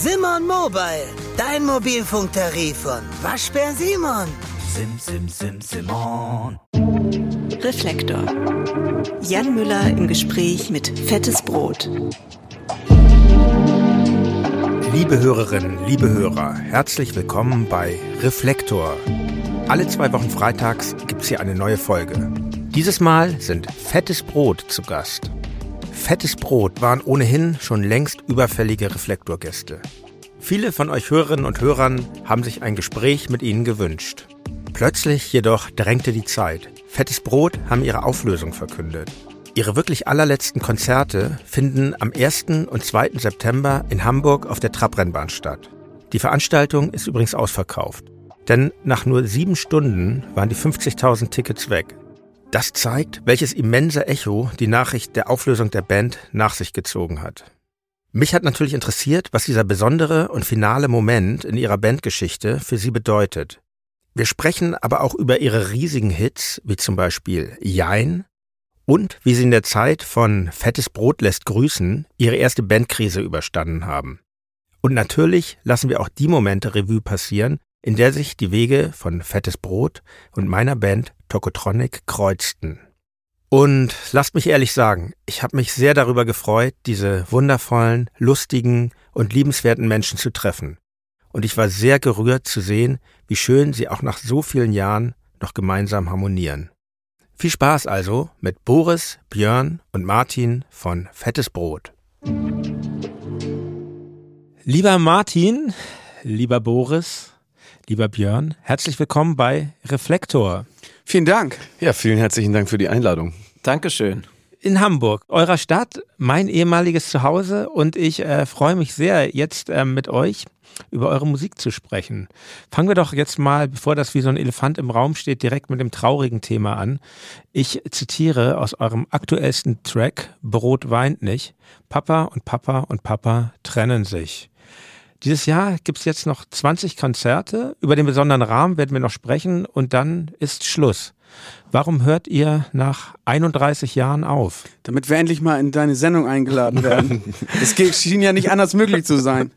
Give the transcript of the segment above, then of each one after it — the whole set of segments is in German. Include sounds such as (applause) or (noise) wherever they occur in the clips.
Simon Mobile, dein Mobilfunktarif von Waschbär Simon. Sim, sim, sim, Simon. Reflektor. Jan Müller im Gespräch mit Fettes Brot. Liebe Hörerinnen, liebe Hörer, herzlich willkommen bei Reflektor. Alle zwei Wochen freitags gibt es hier eine neue Folge. Dieses Mal sind Fettes Brot zu Gast. Fettes Brot waren ohnehin schon längst überfällige Reflektorgäste. Viele von euch Hörerinnen und Hörern haben sich ein Gespräch mit ihnen gewünscht. Plötzlich jedoch drängte die Zeit. Fettes Brot haben ihre Auflösung verkündet. Ihre wirklich allerletzten Konzerte finden am 1. und 2. September in Hamburg auf der Trabrennbahn statt. Die Veranstaltung ist übrigens ausverkauft. Denn nach nur sieben Stunden waren die 50.000 Tickets weg. Das zeigt, welches immense Echo die Nachricht der Auflösung der Band nach sich gezogen hat. Mich hat natürlich interessiert, was dieser besondere und finale Moment in ihrer Bandgeschichte für sie bedeutet. Wir sprechen aber auch über ihre riesigen Hits, wie zum Beispiel Jein und wie sie in der Zeit von Fettes Brot lässt grüßen ihre erste Bandkrise überstanden haben. Und natürlich lassen wir auch die Momente Revue passieren, in der sich die Wege von Fettes Brot und meiner Band Tokotronic kreuzten. Und lasst mich ehrlich sagen, ich habe mich sehr darüber gefreut, diese wundervollen, lustigen und liebenswerten Menschen zu treffen. Und ich war sehr gerührt zu sehen, wie schön sie auch nach so vielen Jahren noch gemeinsam harmonieren. Viel Spaß also mit Boris, Björn und Martin von Fettes Brot. Lieber Martin, lieber Boris, lieber Björn, herzlich willkommen bei Reflektor. Vielen Dank. Ja, vielen herzlichen Dank für die Einladung. Dankeschön. In Hamburg, eurer Stadt, mein ehemaliges Zuhause und ich äh, freue mich sehr, jetzt äh, mit euch über eure Musik zu sprechen. Fangen wir doch jetzt mal, bevor das wie so ein Elefant im Raum steht, direkt mit dem traurigen Thema an. Ich zitiere aus eurem aktuellsten Track Brot weint nicht. Papa und Papa und Papa trennen sich. Dieses Jahr gibt es jetzt noch 20 Konzerte. Über den besonderen Rahmen werden wir noch sprechen und dann ist Schluss. Warum hört ihr nach 31 Jahren auf? Damit wir endlich mal in deine Sendung eingeladen werden. (laughs) Es schien ja nicht anders möglich zu sein.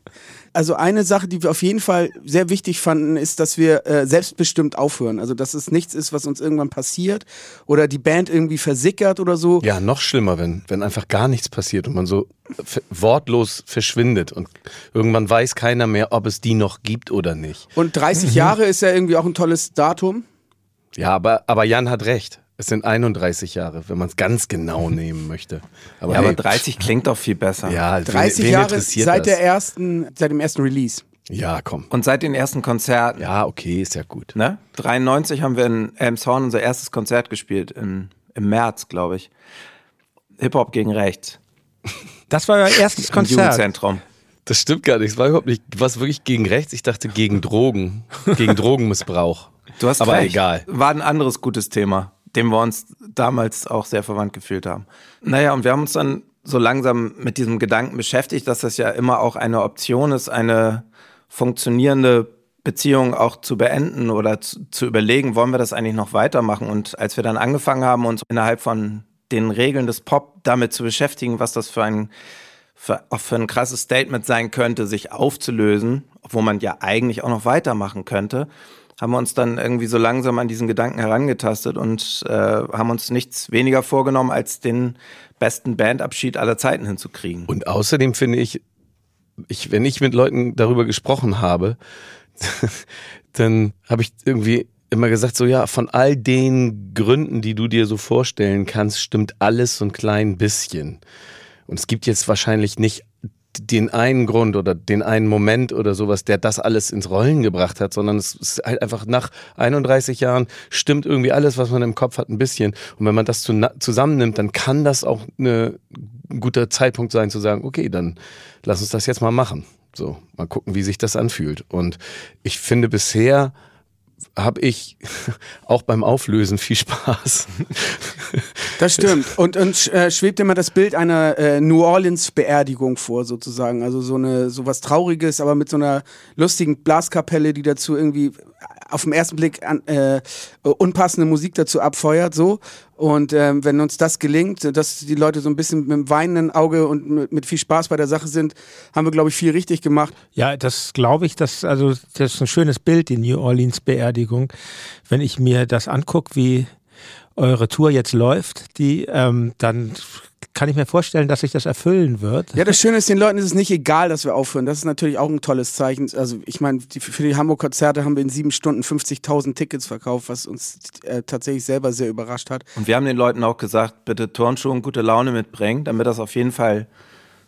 Also eine Sache, die wir auf jeden Fall sehr wichtig fanden, ist, dass wir äh, selbstbestimmt aufhören. Also dass es nichts ist, was uns irgendwann passiert oder die Band irgendwie versickert oder so. Ja, noch schlimmer, wenn, wenn einfach gar nichts passiert und man so wortlos verschwindet und irgendwann weiß keiner mehr, ob es die noch gibt oder nicht. Und 30 mhm. Jahre ist ja irgendwie auch ein tolles Datum. Ja, aber, aber Jan hat recht. Es sind 31 Jahre, wenn man es ganz genau (laughs) nehmen möchte. Aber, ja, hey, aber 30 klingt doch viel besser. Ja, 30 wen, Jahre seit der ersten, seit dem ersten Release. Ja, komm. Und seit den ersten Konzerten. Ja, okay, ist ja gut. Ne? 93 haben wir in Elmshorn unser erstes Konzert gespielt, in, im März, glaube ich. Hip-Hop gegen rechts. (laughs) Das war euer erstes Konzert. Im Jugendzentrum. Das stimmt gar nicht. Es war überhaupt nicht, was wirklich gegen rechts. Ich dachte gegen Drogen, gegen (laughs) Drogenmissbrauch. Du hast aber recht. egal. War ein anderes gutes Thema dem wir uns damals auch sehr verwandt gefühlt haben. Naja, und wir haben uns dann so langsam mit diesem Gedanken beschäftigt, dass das ja immer auch eine Option ist, eine funktionierende Beziehung auch zu beenden oder zu, zu überlegen, wollen wir das eigentlich noch weitermachen? Und als wir dann angefangen haben, uns innerhalb von den Regeln des Pop damit zu beschäftigen, was das für ein für, auch für ein krasses Statement sein könnte, sich aufzulösen, obwohl man ja eigentlich auch noch weitermachen könnte, haben wir uns dann irgendwie so langsam an diesen Gedanken herangetastet und äh, haben uns nichts weniger vorgenommen, als den besten Bandabschied aller Zeiten hinzukriegen. Und außerdem finde ich, ich, wenn ich mit Leuten darüber gesprochen habe, (laughs) dann habe ich irgendwie immer gesagt, so ja, von all den Gründen, die du dir so vorstellen kannst, stimmt alles so ein klein bisschen. Und es gibt jetzt wahrscheinlich nicht den einen Grund oder den einen Moment oder sowas, der das alles ins Rollen gebracht hat, sondern es ist halt einfach nach 31 Jahren stimmt irgendwie alles, was man im Kopf hat, ein bisschen. Und wenn man das zusammennimmt, dann kann das auch ein guter Zeitpunkt sein zu sagen, okay, dann lass uns das jetzt mal machen. So, mal gucken, wie sich das anfühlt. Und ich finde bisher habe ich (laughs) auch beim Auflösen viel Spaß. Das stimmt. Und, und äh, schwebt immer das Bild einer äh, New Orleans Beerdigung vor, sozusagen. Also so eine so was Trauriges, aber mit so einer lustigen Blaskapelle, die dazu irgendwie auf den ersten Blick an, äh, unpassende Musik dazu abfeuert, so. Und ähm, wenn uns das gelingt, dass die Leute so ein bisschen mit einem weinenden Auge und mit, mit viel Spaß bei der Sache sind, haben wir, glaube ich, viel richtig gemacht. Ja, das glaube ich, das, also, das ist ein schönes Bild, die New Orleans Beerdigung. Wenn ich mir das angucke, wie eure Tour jetzt läuft, die, ähm, dann kann ich mir vorstellen, dass sich das erfüllen wird. Ja, das Schöne ist, den Leuten ist es nicht egal, dass wir aufhören. Das ist natürlich auch ein tolles Zeichen. Also ich meine, für die Hamburg-Konzerte haben wir in sieben Stunden 50.000 Tickets verkauft, was uns äh, tatsächlich selber sehr überrascht hat. Und wir haben den Leuten auch gesagt, bitte Turnschuhe und gute Laune mitbringen, damit das auf jeden Fall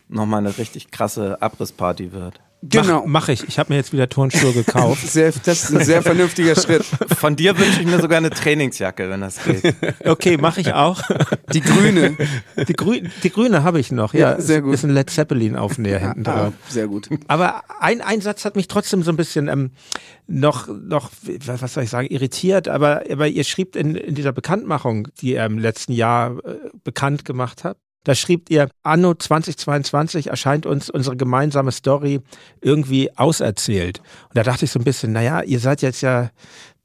nochmal eine richtig krasse Abrissparty wird. Genau. Mach, mach ich. Ich habe mir jetzt wieder Turnschuhe gekauft. (laughs) Sehr, das ist ein sehr vernünftiger Schritt. Von dir wünsche ich mir sogar eine Trainingsjacke, wenn das geht. Okay, mache ich auch. Die grüne. Die, Grü die grüne habe ich noch, ja. Ja, sehr gut. Ist ein Led Zeppelin Aufnäher hinten Ah, drauf. sehr gut. Aber ein, ein Satz hat mich trotzdem so ein bisschen ähm, noch, noch, was soll ich sagen, irritiert. Aber, aber ihr schrieb in, in dieser Bekanntmachung, die ihr im letzten Jahr äh, bekannt gemacht habt, da schrieb ihr, anno 2022 erscheint uns unsere gemeinsame Story irgendwie auserzählt. Und da dachte ich so ein bisschen, naja, ihr seid jetzt ja,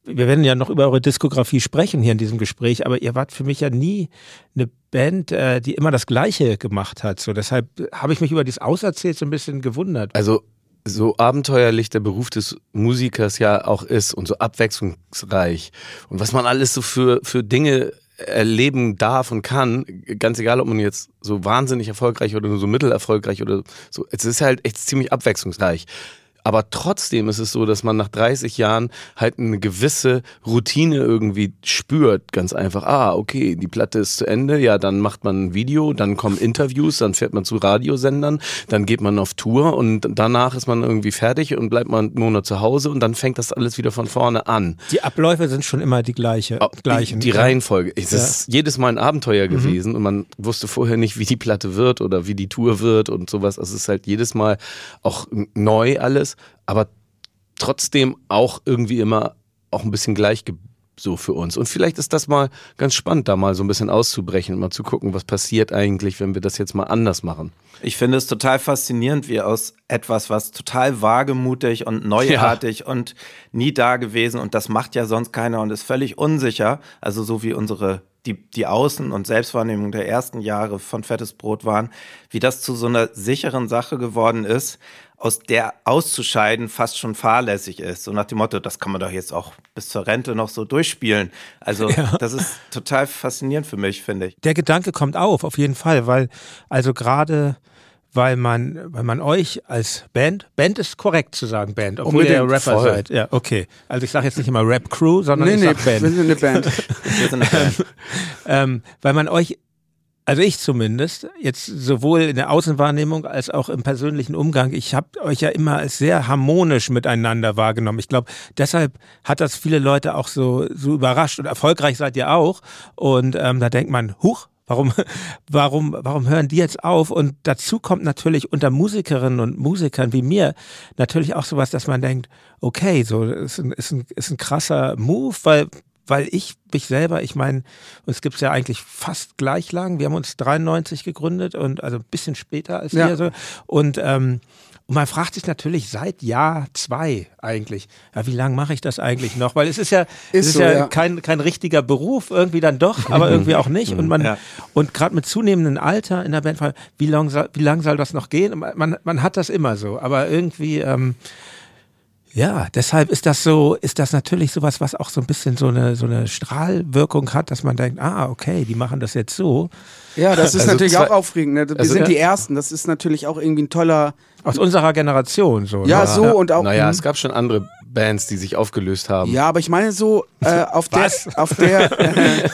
wir werden ja noch über eure Diskografie sprechen hier in diesem Gespräch, aber ihr wart für mich ja nie eine Band, äh, die immer das Gleiche gemacht hat. So, deshalb habe ich mich über dieses Auserzählt so ein bisschen gewundert. Also so abenteuerlich der Beruf des Musikers ja auch ist und so abwechslungsreich und was man alles so für, für Dinge erleben darf und kann, ganz egal, ob man jetzt so wahnsinnig erfolgreich oder nur so mittelerfolgreich oder so, es ist halt echt ziemlich abwechslungsreich. Aber trotzdem ist es so, dass man nach 30 Jahren halt eine gewisse Routine irgendwie spürt. Ganz einfach, ah, okay, die Platte ist zu Ende, ja, dann macht man ein Video, dann kommen Interviews, dann fährt man zu Radiosendern, dann geht man auf Tour und danach ist man irgendwie fertig und bleibt man einen Monat zu Hause und dann fängt das alles wieder von vorne an. Die Abläufe sind schon immer die gleiche, Oh, gleichen. Die, die Reihenfolge. Es Ja. ist jedes Mal ein Abenteuer gewesen und man wusste vorher nicht, wie die Platte wird oder wie die Tour wird und sowas. Also es ist halt jedes Mal auch neu alles, aber trotzdem auch irgendwie immer auch ein bisschen gleich so für uns. Und vielleicht ist das mal ganz spannend, da mal so ein bisschen auszubrechen und mal zu gucken, was passiert eigentlich, wenn wir das jetzt mal anders machen. Ich finde es total faszinierend, wie aus etwas, was total wagemutig und neuartig und nie da gewesen und das macht ja sonst keiner und ist völlig unsicher, also so wie unsere die, die Außen- und Selbstwahrnehmung der ersten Jahre von Fettes Brot waren, wie das zu so einer sicheren Sache geworden ist, aus der auszuscheiden fast schon fahrlässig ist. So nach dem Motto, das kann man doch jetzt auch bis zur Rente noch so durchspielen. Also (laughs) das ist total faszinierend für mich, finde ich. der Gedanke kommt auf, auf jeden Fall, weil, also gerade, weil man, weil man euch als Band, Band ist korrekt zu sagen Band, obwohl ihr ja Unbedingt, Rapper voll. seid. Ja, okay. Also ich sage jetzt nicht immer Rap Crew, sondern Nee, ich nee, sag wir Band. sind eine Band. Wir sind eine Band. (laughs) Ähm, weil man euch, also ich zumindest, jetzt sowohl in der Außenwahrnehmung als auch im persönlichen Umgang, ich habe euch ja immer als sehr harmonisch miteinander wahrgenommen. Ich glaube, deshalb hat das viele Leute auch so, so überrascht und erfolgreich seid ihr auch. Und ähm, da denkt man, huch, Warum, (laughs) warum, warum hören die jetzt auf? Und dazu kommt natürlich unter Musikerinnen und Musikern wie mir natürlich auch sowas, dass man denkt, okay, so ist ein, ist ein, ist ein krasser Move, weil weil ich mich selber, ich meine, uns gibt's ja eigentlich fast gleich lang. Wir haben uns 93 gegründet und also ein bisschen später als Ja. so. Und, ähm, und man fragt sich natürlich seit Jahr zwei eigentlich, ja, wie lange mache ich das eigentlich noch? Weil es ist ja, es Ist ist so, ja, ja. kein, kein richtiger Beruf, irgendwie dann doch, aber (laughs) irgendwie auch nicht. Und man, Ja. und gerade mit zunehmendem Alter in der Band, wie lang soll, wie lang soll das noch gehen? Man, man hat das immer so, aber irgendwie, ähm, ja, deshalb ist das so, ist das natürlich sowas, was auch so ein bisschen so eine, so eine Strahlwirkung hat, dass man denkt, ah, okay, die machen das jetzt so. Ja, das ist (laughs) Also natürlich zwei- auch aufregend. Ne? Wir also- sind Ja. die Ersten. Das ist natürlich auch irgendwie ein toller. Aus unserer Generation so. Ja, ne? so und auch. Naja, es gab schon andere Bands, die sich aufgelöst haben. Ja, aber ich meine so äh, (laughs) auf der, Was? auf der, (laughs) äh,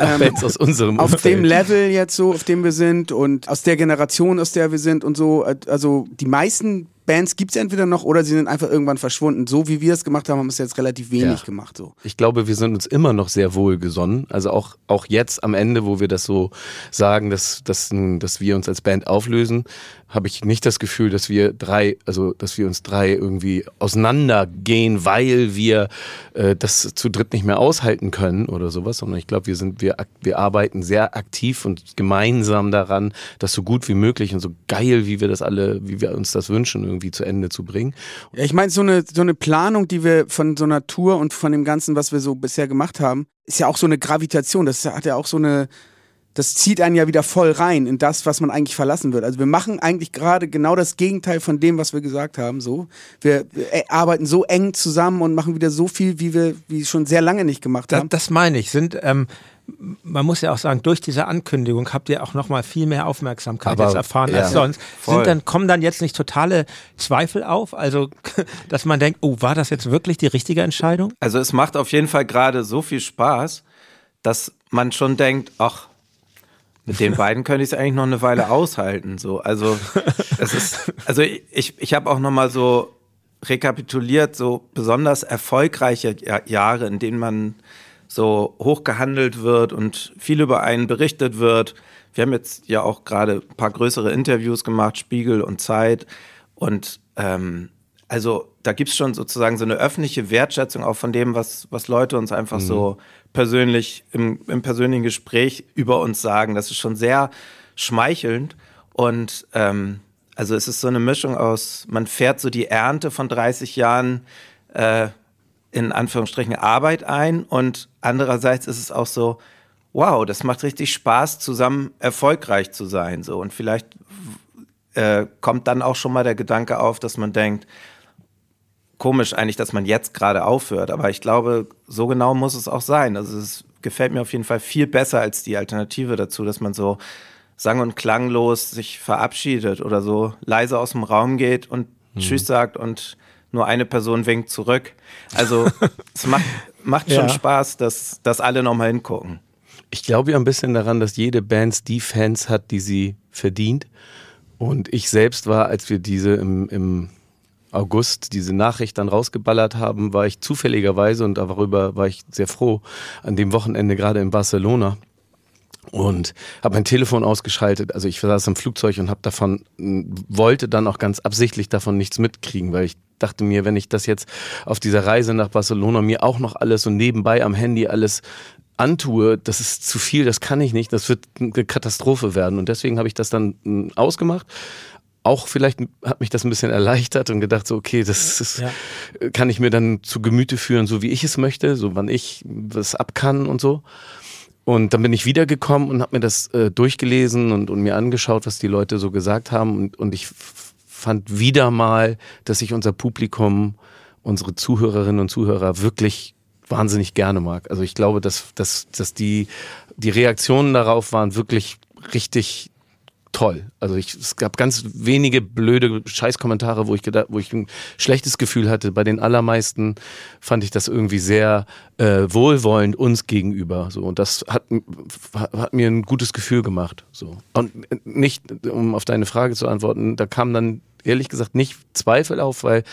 ähm, Bands aus unserem auf Umfeld. dem Level jetzt so, auf dem wir sind und aus der Generation, aus der wir sind und so. äh, Also die meisten Bands gibt es entweder noch oder sie sind einfach irgendwann verschwunden. So wie wir es gemacht haben, haben wir es jetzt relativ wenig Ja. gemacht. So. Ich glaube, wir sind uns immer noch sehr wohlgesonnen. Also auch, auch jetzt am Ende, wo wir das so sagen, dass, dass, dass wir uns als Band auflösen, habe ich nicht das Gefühl, dass wir drei, also dass wir uns drei irgendwie auseinandergehen, weil wir äh, das zu dritt nicht mehr aushalten können oder sowas, sondern ich glaube, wir sind, wir, wir arbeiten sehr aktiv und gemeinsam daran, das so gut wie möglich und so geil, wie wir das alle, wie wir uns das wünschen, irgendwie zu Ende zu bringen. Ja, ich meine, so eine, so eine Planung, die wir von so einer Tour und von dem Ganzen, was wir so bisher gemacht haben, ist ja auch so eine Gravitation. Das hat ja auch so eine, das zieht einen ja wieder voll rein in das, was man eigentlich verlassen wird. Also wir machen eigentlich gerade genau das Gegenteil von dem, was wir gesagt haben. So, wir, wir äh, arbeiten so eng zusammen und machen wieder so viel, wie wir wie schon sehr lange nicht gemacht haben. das meine ich. Sind, ähm, man muss ja auch sagen, durch diese Ankündigung habt ihr auch noch mal viel mehr Aufmerksamkeit Aber, jetzt erfahren ja, als sonst. Sind dann, kommen dann jetzt nicht totale Zweifel auf? Also, (laughs) dass man denkt, oh, war das jetzt wirklich die richtige Entscheidung? Also es macht auf jeden Fall gerade so viel Spaß, dass man schon denkt, ach, mit den beiden könnte ich es eigentlich noch eine Weile aushalten. So, also es ist, also ich, ich habe auch noch mal so rekapituliert, so besonders erfolgreiche Ja- Jahre, in denen man so hochgehandelt wird und viel über einen berichtet wird. Wir haben jetzt ja auch gerade ein paar größere Interviews gemacht, Spiegel und Zeit. Und ähm, also da gibt's schon sozusagen so eine öffentliche Wertschätzung auch von dem, was, was Leute uns einfach so persönlich im, im persönlichen Gespräch über uns sagen. Das ist schon sehr schmeichelnd. Und ähm, also es ist so eine Mischung aus, man fährt so die Ernte von 30 Jahren äh, in Anführungsstrichen Arbeit ein und andererseits ist es auch so, wow, das macht richtig Spaß, zusammen erfolgreich zu sein. So und vielleicht äh, kommt dann auch schon mal der Gedanke auf, dass man denkt, komisch eigentlich, dass man jetzt gerade aufhört. Aber ich glaube, so genau muss es auch sein. Also es gefällt mir auf jeden Fall viel besser als die Alternative dazu, dass man so sang- und klanglos sich verabschiedet oder so leise aus dem Raum geht und Tschüss sagt und nur eine Person winkt zurück. Also (laughs) es macht, macht schon Ja. Spaß, dass, dass alle nochmal hingucken. Ich glaube ja ein bisschen daran, dass jede Band die Fans hat, die sie verdient. Und ich selbst war, als wir diese im, im August diese Nachricht dann rausgeballert haben, war ich zufälligerweise und darüber war ich sehr froh an dem Wochenende gerade in Barcelona und habe mein Telefon ausgeschaltet. Also ich saß im Flugzeug und habe davon wollte dann auch ganz absichtlich davon nichts mitkriegen, weil ich dachte mir, wenn ich das jetzt auf dieser Reise nach Barcelona mir auch noch alles so nebenbei am Handy alles antue, das ist zu viel, das kann ich nicht, das wird eine Katastrophe werden und deswegen habe ich das dann m, ausgemacht. Auch vielleicht hat mich das ein bisschen erleichtert und gedacht so, okay, das ist, Ja. kann ich mir dann zu Gemüte führen, so wie ich es möchte, so wann ich was ab kann und so. Und dann bin ich wiedergekommen und habe mir das äh, durchgelesen und, und mir angeschaut, was die Leute so gesagt haben. Und, und ich fand wieder mal, dass ich unser Publikum, unsere Zuhörerinnen und Zuhörer wirklich wahnsinnig gerne mag. Also ich glaube, dass, dass, dass die, die Reaktionen darauf waren wirklich richtig toll. Also ich, es gab ganz wenige blöde Scheißkommentare, wo ich gedacht, wo ich ein schlechtes Gefühl hatte. Bei den allermeisten fand ich das irgendwie sehr äh, wohlwollend uns gegenüber. So und das hat, hat mir ein gutes Gefühl gemacht. So und nicht, um auf deine Frage zu antworten, da kam dann ehrlich gesagt nicht Zweifel auf, weil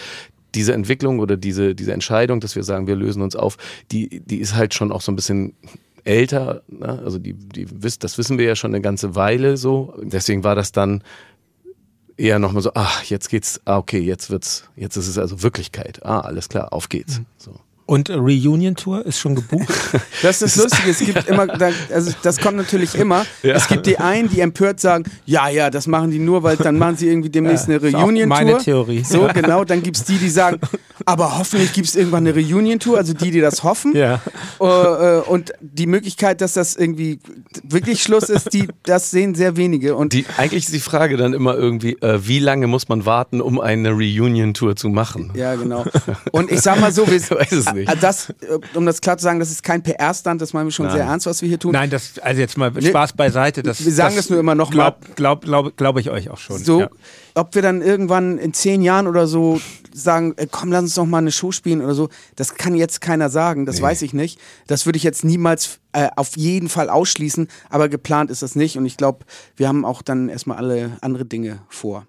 diese Entwicklung oder diese, diese Entscheidung, dass wir sagen, wir lösen uns auf, die, die ist halt schon auch so ein bisschen älter, ne? also die, die wisst, das wissen wir ja schon eine ganze Weile so. Deswegen war das dann eher nochmal so, ach, jetzt geht's, ah, okay, jetzt wird's, jetzt ist es also Wirklichkeit. Ah, alles klar, auf geht's. So. Und Reunion-Tour ist schon gebucht? (laughs) Das ist das Lustige, es gibt immer, also das kommt natürlich immer. Es gibt die einen, die empört sagen, ja, ja, das machen die nur, weil dann machen sie irgendwie demnächst eine ist auch Reunion-Tour. meine Theorie. So, genau, dann gibt es die, die sagen, aber hoffentlich gibt es irgendwann eine Reunion-Tour, also die, die das hoffen. ja. Äh, äh, und die Möglichkeit, dass das irgendwie wirklich Schluss ist, die, das sehen sehr wenige. Und Die, eigentlich ist die Frage dann immer irgendwie, äh, wie lange muss man warten, um eine Reunion-Tour zu machen? ja, genau. Und ich sag mal so, wir, (laughs) Ich weiß es nicht. Äh, Das, äh, um das klar zu sagen, das ist kein PR-Stand, das meinen wir schon Nein. sehr ernst, was wir hier tun. Nein, das, also jetzt mal Spaß beiseite. Das, wir sagen das nur immer noch mal. Glaub, glaub, glaub, glaub ich euch auch schon. So, ja. ob wir dann irgendwann in zehn Jahren oder so sagen, äh, komm, lass uns doch mal eine Show spielen oder so, das kann jetzt keiner sagen, das weiß ich nicht. Das würde ich jetzt niemals äh, auf jeden Fall ausschließen, aber geplant ist das nicht und ich glaube, wir haben auch dann erstmal alle andere Dinge vor.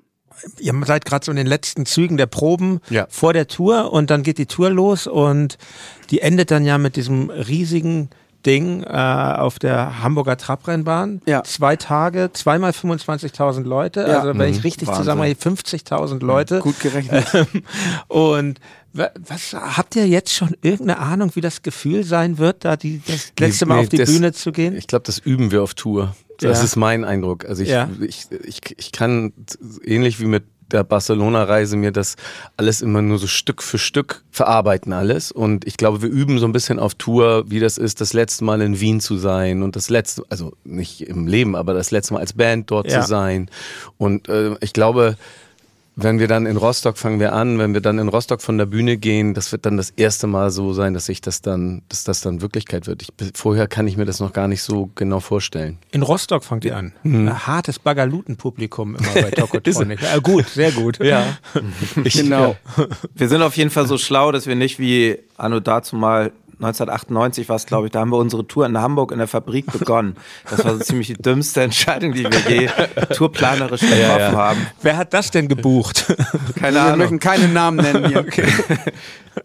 Ihr seid gerade so in den letzten Zügen der Proben Ja. vor der Tour und dann geht die Tour los und die endet dann ja mit diesem riesigen Ding äh, auf der Hamburger Trabrennbahn. Ja. Zwei Tage, zweimal 25.000 Leute. Ja. Also wenn ich richtig Wahnsinn. zusammenrechne, 50.000 Leute. Gut gerechnet. Ähm, und wa- was habt ihr jetzt schon irgendeine Ahnung, wie das Gefühl sein wird, da die, das letzte Mal Nee, auf die das- Bühne zu gehen? Ich glaube, das üben wir auf Tour. Das Ja. ist mein Eindruck. Also ich, Ja. ich, ich, ich kann ähnlich wie mit der Barcelona-Reise mir das alles immer nur so Stück für Stück verarbeiten alles. Und ich glaube, wir üben so ein bisschen auf Tour, wie das ist, das letzte Mal in Wien zu sein und das letzte, also nicht im Leben, aber das letzte Mal als Band dort Ja. zu sein. Und äh, ich glaube, wenn wir dann in Rostock fangen wir an, wenn wir dann in Rostock von der Bühne gehen, das wird dann das erste Mal so sein, dass ich das dann, dass das dann Wirklichkeit wird. Ich, vorher kann ich mir das noch gar nicht so genau vorstellen. In Rostock fangt ihr an. Mhm. Ein hartes Bagalutenpublikum immer bei (laughs) Tokotronic. äh, gut, sehr gut. Ja. (laughs) genau. Wir sind auf jeden Fall so schlau, dass wir nicht wie Anno dazu mal 1998 war es, glaube ich, da haben wir unsere Tour in Hamburg in der Fabrik (laughs) begonnen. Das war so ziemlich die dümmste Entscheidung, die wir je (laughs) tourplanerisch getroffen haben. Wer hat das denn gebucht? (laughs) Keine Wir Ahnung. möchten keine Namen nennen hier.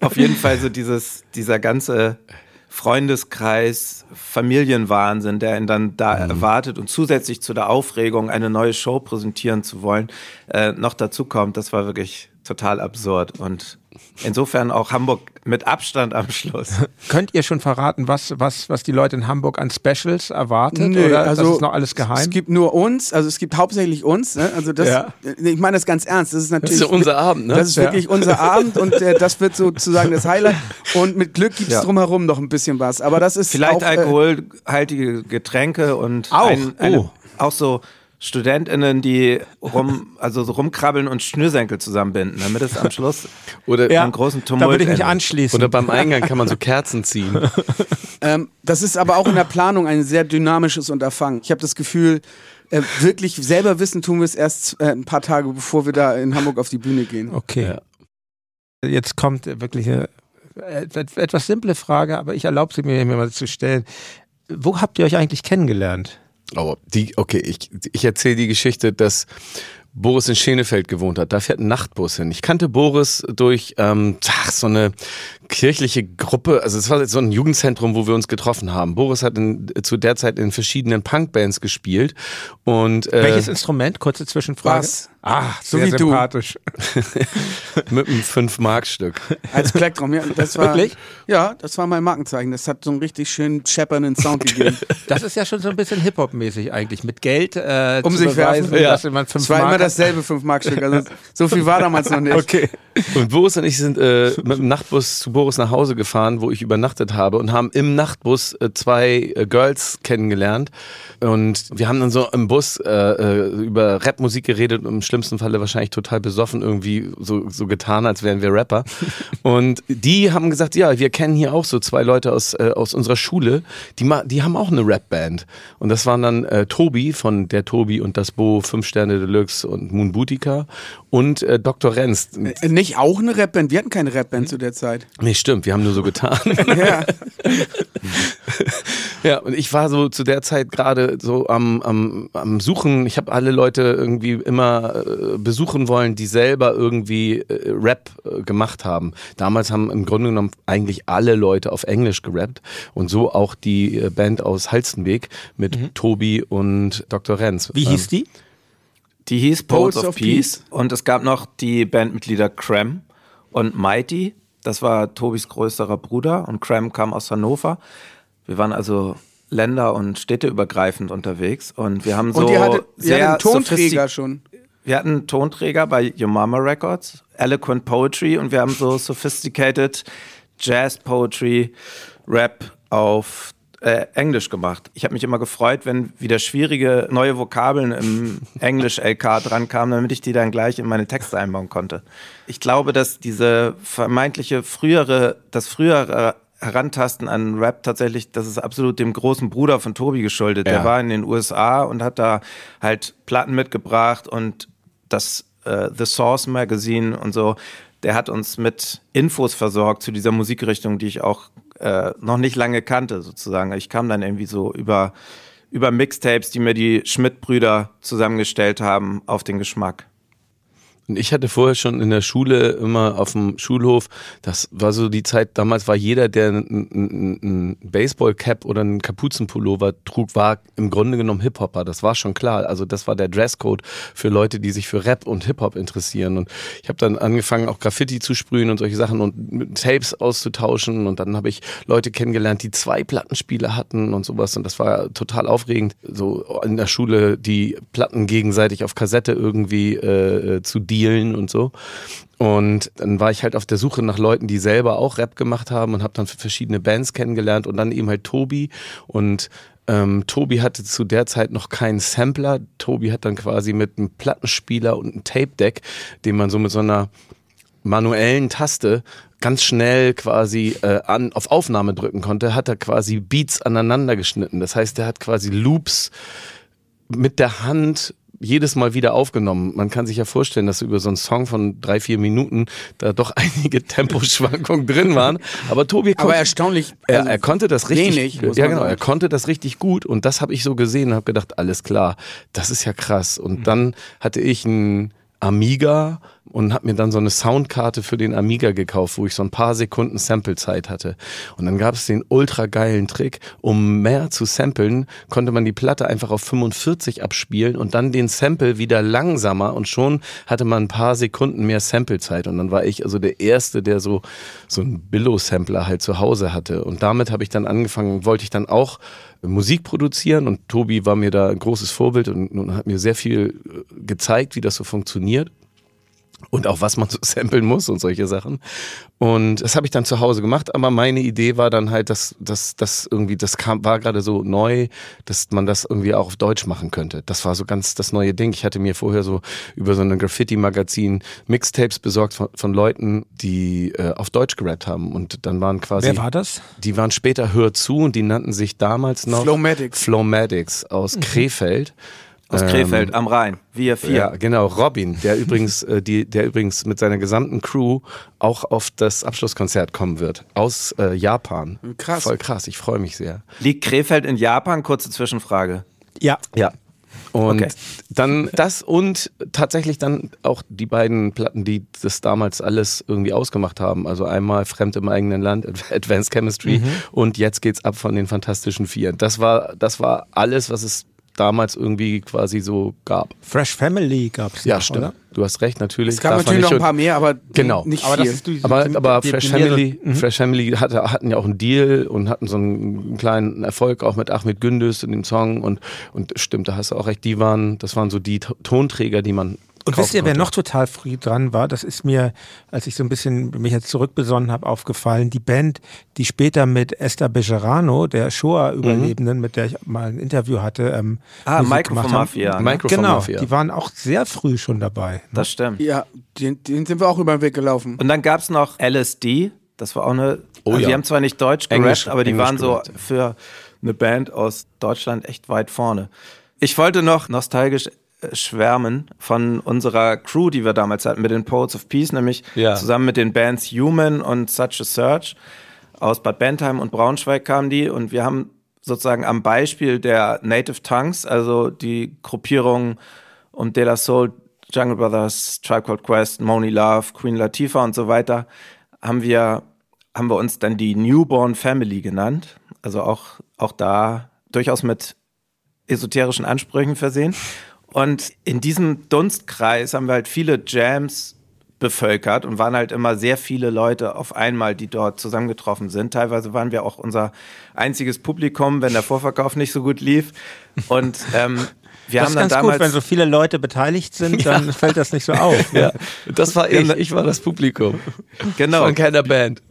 Auf jeden Fall so dieses, dieser ganze Freundeskreis, Familienwahnsinn, der ihn dann da erwartet und zusätzlich zu der Aufregung, eine neue Show präsentieren zu wollen, äh, noch dazu kommt, das war wirklich total absurd. Und insofern auch Hamburg mit Abstand am Schluss. (laughs) Könnt ihr schon verraten, was, was, was die Leute in Hamburg an Specials erwartet? Nö, oder also das ist noch alles geheim? Es gibt nur uns, also es gibt hauptsächlich uns. Ne? Also das, Ja. nee, ich meine das ganz ernst. Das ist Das natürlich ist ja unser Abend, ne? Das ist Ja. wirklich unser Abend und äh, das wird sozusagen das Highlight. Und mit Glück gibt es Ja. drumherum noch ein bisschen was. Aber das ist Vielleicht auch, äh, alkoholhaltige Getränke und Auch, ein, eine, oh. auch so StudentInnen, die rum, also so rumkrabbeln und Schnürsenkel zusammenbinden, damit es am Schluss Oder, einen großen da Tumult würde ich mich endet. anschließen. oder beim Eingang kann man so Kerzen ziehen. (laughs) Ähm, das ist aber auch in der Planung ein sehr dynamisches Unterfangen. Ich habe das Gefühl, äh, wirklich selber wissen tun wir es erst äh, ein paar Tage, bevor wir da in Hamburg auf die Bühne gehen. Okay. Jetzt kommt wirklich eine äh, etwas simple Frage, aber ich erlaube sie mir, mir mal zu stellen. Wo habt ihr euch eigentlich kennengelernt? Oh, die, okay, ich, ich erzähle die Geschichte, dass Boris in Schenefeld gewohnt hat. Da fährt ein Nachtbus hin. Ich kannte Boris durch ähm, ach, so eine kirchliche Gruppe. Also es war so ein Jugendzentrum, wo wir uns getroffen haben. Boris hat in, zu der Zeit in verschiedenen Punkbands gespielt. Und äh, Welches Instrument? Kurze Zwischenfrage. Bass. Ah, So sehr wie du. sympathisch. (laughs) mit einem 5-Mark-Stück. Als Plektrum, ja. Das war, Wirklich? Ja, das war mein Markenzeichen. Das hat so einen richtig schönen scheppernden Sound gegeben. (laughs) Das ist ja schon so ein bisschen Hip-Hop-mäßig eigentlich. Mit Geld äh, Um zu sich beweisen, werfen. dass man fünf Es war Mark immer dasselbe 5-Mark-Stück. Also so viel war damals noch nicht. Okay. Und Boris und ich sind äh, (laughs) mit dem Nachtbus zu Boris nach Hause gefahren, wo ich übernachtet habe und haben im Nachtbus äh, zwei äh, Girls kennengelernt. Und wir haben dann so im Bus äh, äh, über Rapmusik geredet und im schlimmsten Falle wahrscheinlich total besoffen irgendwie so, so getan, als wären wir Rapper. (laughs) Und die haben gesagt, ja, wir kennen hier auch so zwei Leute aus, äh, aus unserer Schule, die, die haben auch eine Rapband. Und das waren dann äh, Tobi von der Tobi und das Bo, Fünf Sterne Deluxe und Moon Boutica und Dr. Renz. Nicht auch eine Rapband? Wir hatten keine Rapband zu der Zeit. Nee, stimmt, wir haben nur so getan. Ja. (laughs) ja, und ich war so zu der Zeit gerade so am, am, am Suchen. Ich habe alle Leute irgendwie immer äh, besuchen wollen, die selber irgendwie äh, Rap äh, gemacht haben. Damals haben im Grunde genommen eigentlich alle Leute auf Englisch gerappt und so auch die äh, Band aus Halstenweg mit Tobi und Dr. Renz. Wie Ähm, hieß die? Die hieß Poets, Poets of, of Peace. Peace. und es gab noch die Bandmitglieder Cram und Mighty. Das war Tobis größerer Bruder und Cram kam aus Hannover. Wir waren also länder- und städteübergreifend unterwegs und wir haben so Und ihr hattet, ihr sehr hattet einen Tonträger schon. Wir hatten einen Tonträger bei Your Mama Records, Eloquent Poetry und wir haben so sophisticated Jazz Poetry, Rap auf äh, Englisch gemacht. Ich habe mich immer gefreut, wenn wieder schwierige neue Vokabeln im (laughs) Englisch-LK dran kamen, damit ich die dann gleich in meine Texte einbauen konnte. Ich glaube, dass diese vermeintliche frühere, das frühere Herantasten an Rap tatsächlich, das ist absolut dem großen Bruder von Tobi geschuldet. Der Ja. war in den USA und hat da halt Platten mitgebracht und das äh, The Source Magazine und so. Der hat uns mit Infos versorgt zu dieser Musikrichtung, die ich auch äh, noch nicht lange kannte, sozusagen. Ich kam dann irgendwie so über, über Mixtapes, die mir die Schmidt-Brüder zusammengestellt haben, auf den Geschmack. Und ich hatte vorher schon in der Schule immer auf dem Schulhof, das war so die Zeit, damals war jeder, der ein Baseball-Cap oder einen Kapuzenpullover trug, war im Grunde genommen Hip-Hopper. Das war schon klar. Also das war der Dresscode für Leute, die sich für Rap und Hip-Hop interessieren. Und ich habe dann angefangen, auch Graffiti zu sprühen und solche Sachen und Tapes auszutauschen. Und dann habe ich Leute kennengelernt, die zwei Plattenspiele hatten und sowas. Und das war total aufregend, so in der Schule die Platten gegenseitig auf Kassette irgendwie äh, zu dienen dealen und so. Und dann war ich halt auf der Suche nach Leuten, die selber auch Rap gemacht haben und habe dann verschiedene Bands kennengelernt und dann eben halt Tobi und ähm, Tobi hatte zu der Zeit noch keinen Sampler. Tobi hat dann quasi mit einem Plattenspieler und einem Tape-Deck, den man so mit so einer manuellen Taste ganz schnell quasi äh, an, auf Aufnahme drücken konnte, hat er quasi Beats aneinander geschnitten. Das heißt, er hat quasi Loops mit der Hand jedes Mal wieder aufgenommen. Man kann sich ja vorstellen, dass über so einen Song von drei, vier Minuten da doch (laughs) einige Temposchwankungen drin waren. Aber Tobi konnte, Aber erstaunlich. er, also er konnte das richtig, wenig, ja genau, sagen. er konnte das richtig gut und das habe ich so gesehen und habe gedacht, alles klar, das ist ja krass. Und Mhm. dann hatte ich einen Amiga und habe mir dann so eine Soundkarte für den Amiga gekauft, wo ich so ein paar Sekunden Samplezeit hatte. Und dann gab es den ultra geilen Trick, um mehr zu samplen, konnte man die Platte einfach auf 45 abspielen und dann den Sample wieder langsamer und schon hatte man ein paar Sekunden mehr Samplezeit. Und dann war ich also der Erste, der so, so einen Billo-Sampler halt zu Hause hatte. Und damit habe ich dann angefangen, wollte ich dann auch Musik produzieren und Tobi war mir da ein großes Vorbild und, und hat mir sehr viel äh, gezeigt, wie das so funktioniert und auch was man so (laughs) samplen muss und solche Sachen. Und das habe ich dann zu Hause gemacht, aber meine Idee war dann halt, dass dass das irgendwie, das kam, war gerade so neu, dass man das irgendwie auch auf Deutsch machen könnte. Das war so ganz das neue Ding. Ich hatte mir vorher so über so ein Graffiti-Magazin Mixtapes besorgt von, von Leuten, die äh, auf Deutsch gerappt haben. Und dann waren quasi. Wer war das? Die waren später Hör zu und die nannten sich damals noch Flowmatics. Flowmatics aus Krefeld. Aus Ähm, Krefeld am Rhein. Wir vier. Ja, genau, Robin, der (laughs) übrigens, äh, die, der übrigens mit seiner gesamten Crew auch auf das Abschlusskonzert kommen wird. Aus äh, Japan. Krass. Voll krass, ich freue mich sehr. Liegt Krefeld in Japan? Kurze Zwischenfrage. Ja. Ja. Und Okay. dann das und tatsächlich dann auch die beiden Platten, die das damals alles irgendwie ausgemacht haben. Also einmal Fremd im eigenen Land, (laughs) Advanced Chemistry und jetzt geht's ab von den Fantastischen Vier. Das war, das war alles, was es damals irgendwie quasi so gab. Fresh Family gab es Ja, noch, stimmt. oder? Du hast recht, natürlich. Es gab natürlich noch ein paar mehr, aber Genau. nicht Aber viel. das ist die, aber, die- aber die- Fresh Family, Mhm. Fresh Family hatte, hatten ja auch einen Deal und hatten so einen kleinen Erfolg auch mit Ahmed Gündüz in dem Song und, und stimmt, da hast du auch recht, die waren, das waren so die To- Tonträger, die man Und wisst ihr, wer noch total früh dran war? Das ist mir, als ich so ein bisschen mich jetzt zurückbesonnen habe, aufgefallen. Die Band, die später mit Esther Bejerano, der Shoah-Überlebenden, mit der ich mal ein Interview hatte, ähm, Ah, Musik haben. Mafia. Ne? Microphone Genau, Mafia. die waren auch sehr früh schon dabei. Das stimmt. Ja, den, den sind wir auch über den Weg gelaufen. Und dann gab es noch LSD. Das war auch eine. Oh also ja. Die haben zwar nicht Deutsch Englisch- gerappt, aber die Englisch waren so für eine Band aus Deutschland echt weit vorne. Ich wollte noch nostalgisch schwärmen von unserer Crew, die wir damals hatten, mit den Poets of Peace, nämlich Ja. zusammen mit den Bands Human und Such a Search. Aus Bad Bentheim und Braunschweig kamen die und wir haben sozusagen am Beispiel der Native Tongues, also die Gruppierung um De La Soul, Jungle Brothers, Tribe Called Quest, Moni Love, Queen Latifah und so weiter, haben wir, haben wir uns dann die Newborn Family genannt. Also auch, auch da durchaus mit esoterischen Ansprüchen versehen. Und in diesem Dunstkreis haben wir halt viele Jams bevölkert und waren halt immer sehr viele Leute auf einmal, die dort zusammengetroffen sind. Teilweise waren wir auch unser einziges Publikum, wenn der Vorverkauf nicht so gut lief. Und ähm, wir Das haben ist dann ganz damals gut, wenn so viele Leute beteiligt sind, (laughs) dann fällt das nicht so auf. ne? Ja, das war ich, ich war das Publikum. Genau. Von keiner Band.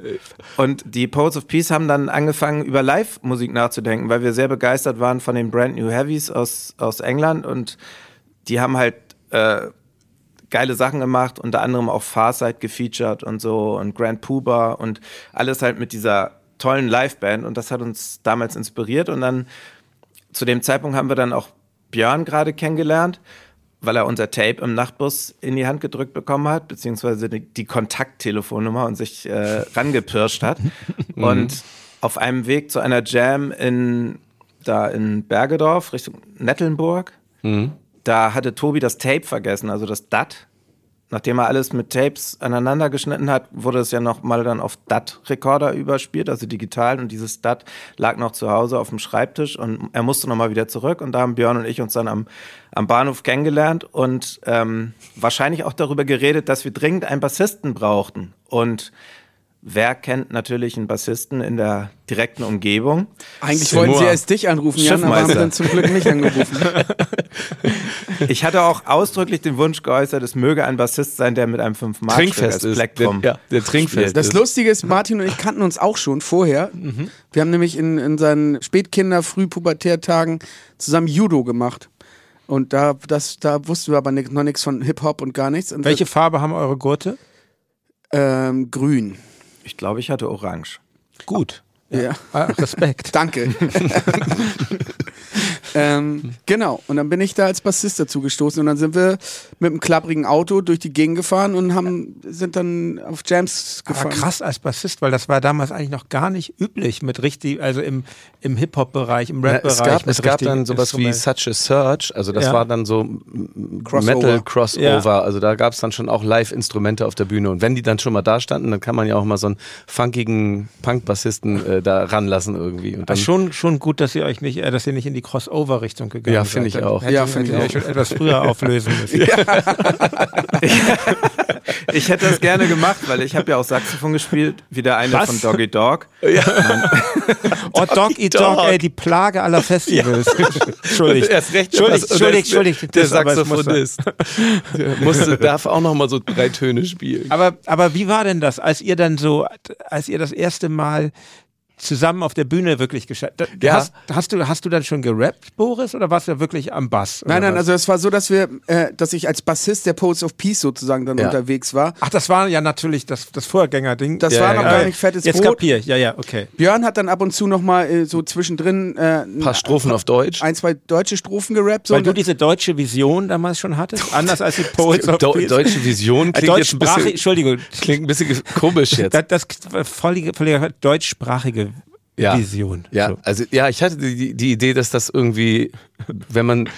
Und die Poets of Peace haben dann angefangen, über Live-Musik nachzudenken, weil wir sehr begeistert waren von den Brand New Heavies aus, aus England und die haben halt äh, geile Sachen gemacht, unter anderem auch Farsight gefeatured und so und Grand Puba und alles halt mit dieser tollen Liveband und das hat uns damals inspiriert und dann zu dem Zeitpunkt haben wir dann auch Björn gerade kennengelernt, weil er unser Tape im Nachtbus in die Hand gedrückt bekommen hat, beziehungsweise die, die Kontakttelefonnummer und sich äh, rangepirscht hat. (laughs) und auf einem Weg zu einer Jam in, da in Bergedorf, Richtung Nettelnburg, da hatte Tobi das Tape vergessen, also das DAT. nachdem er alles mit Tapes aneinander geschnitten hat, wurde es ja noch mal dann auf DAT-Rekorder überspielt, also digital. Und dieses DAT lag noch zu Hause auf dem Schreibtisch und er musste noch mal wieder zurück. Und da haben Björn und ich uns dann am, am Bahnhof kennengelernt und ähm, wahrscheinlich auch darüber geredet, dass wir dringend einen Bassisten brauchten. Und Wer kennt natürlich einen Bassisten in der direkten Umgebung? Eigentlich Seymour. wollten sie erst dich anrufen, Jan, aber haben dann zum Glück nicht angerufen. (laughs) Ich hatte auch ausdrücklich den Wunsch geäußert, es möge ein Bassist sein, der mit einem 5 mark Trinkfest als ist. Plektrum Der, ja, der Trinkfest Das ist. Lustige ist, Martin und ich kannten uns auch schon vorher. Wir haben nämlich in, in seinen Spätkinder-, Frühpubertärtagen zusammen Judo gemacht. Und da, das, da wussten wir aber noch nichts von Hip-Hop und gar nichts. Und Welche Farbe haben eure Gurte? Ähm, grün. Ich glaube, ich hatte Orange. Gut. Ja. Ah, Respekt. Danke. (laughs) ähm, genau. Und dann bin ich da als Bassist dazu gestoßen und dann sind wir mit einem klapprigen Auto durch die Gegend gefahren und haben, sind dann auf Jams Aber gefahren. krass als Bassist, weil das war damals eigentlich noch gar nicht üblich mit richtig, also im, im Hip-Hop-Bereich, im Ja, Rap-Bereich. es gab, es gab dann sowas wie. Such a Search, also das Ja. war dann so. Metal-Crossover, also da gab es dann schon auch Live-Instrumente auf der Bühne und wenn die dann schon mal da standen, dann kann man ja auch mal so einen funkigen Punk-Bassisten äh, da ranlassen irgendwie. Und dann, schon, schon gut, dass ihr euch nicht, äh, dass ihr nicht in die Crossover-Richtung gegangen Ja, seid. finde ich auch. Hätte, Ja, ja, finde hätte ich ihr schon etwas früher auflösen müssen. (laughs) Ich hätte das gerne gemacht, weil ich habe ja auch Saxophon gespielt, wie der eine Was? von Doggy Dog. Oh, Dog Eat Dog, Dog. ey, die Plage aller Festivals. Entschuldigt. erst recht Entschuldigt, entschuldigt, der-. Saxophonist musste, darf auch noch mal so drei Töne spielen. Aber, aber wie war denn das, als ihr dann so, als ihr das erste Mal zusammen auf der Bühne wirklich geschafft Ja. hast, hast, du, hast du dann schon gerappt, Boris, oder warst du wirklich am Bass? Nein, nein, was? also es war so, dass wir, äh, dass ich als Bassist der Poets of Peace sozusagen dann Ja. unterwegs war. Ach, das war ja natürlich das, das Vorgängerding. Das Ja, war ja, noch ja. gar nicht fettes Jetzt Brot. kapier ja, ja, okay. Björn hat dann ab und zu noch mal äh, so zwischendrin äh, Ein paar Strophen auf Deutsch. ein, zwei deutsche Strophen gerappt. So Weil du diese deutsche Vision damals schon hattest, (laughs) anders als die Poets of Peace. deutsche Vision Äh, klingt jetzt ein bisschen, Entschuldigung, klingt ein bisschen komisch jetzt. das, das völlige, völlige deutschsprachige Ja. Vision. Ja, So. also ja, ich hatte die, die Idee, dass das irgendwie, wenn man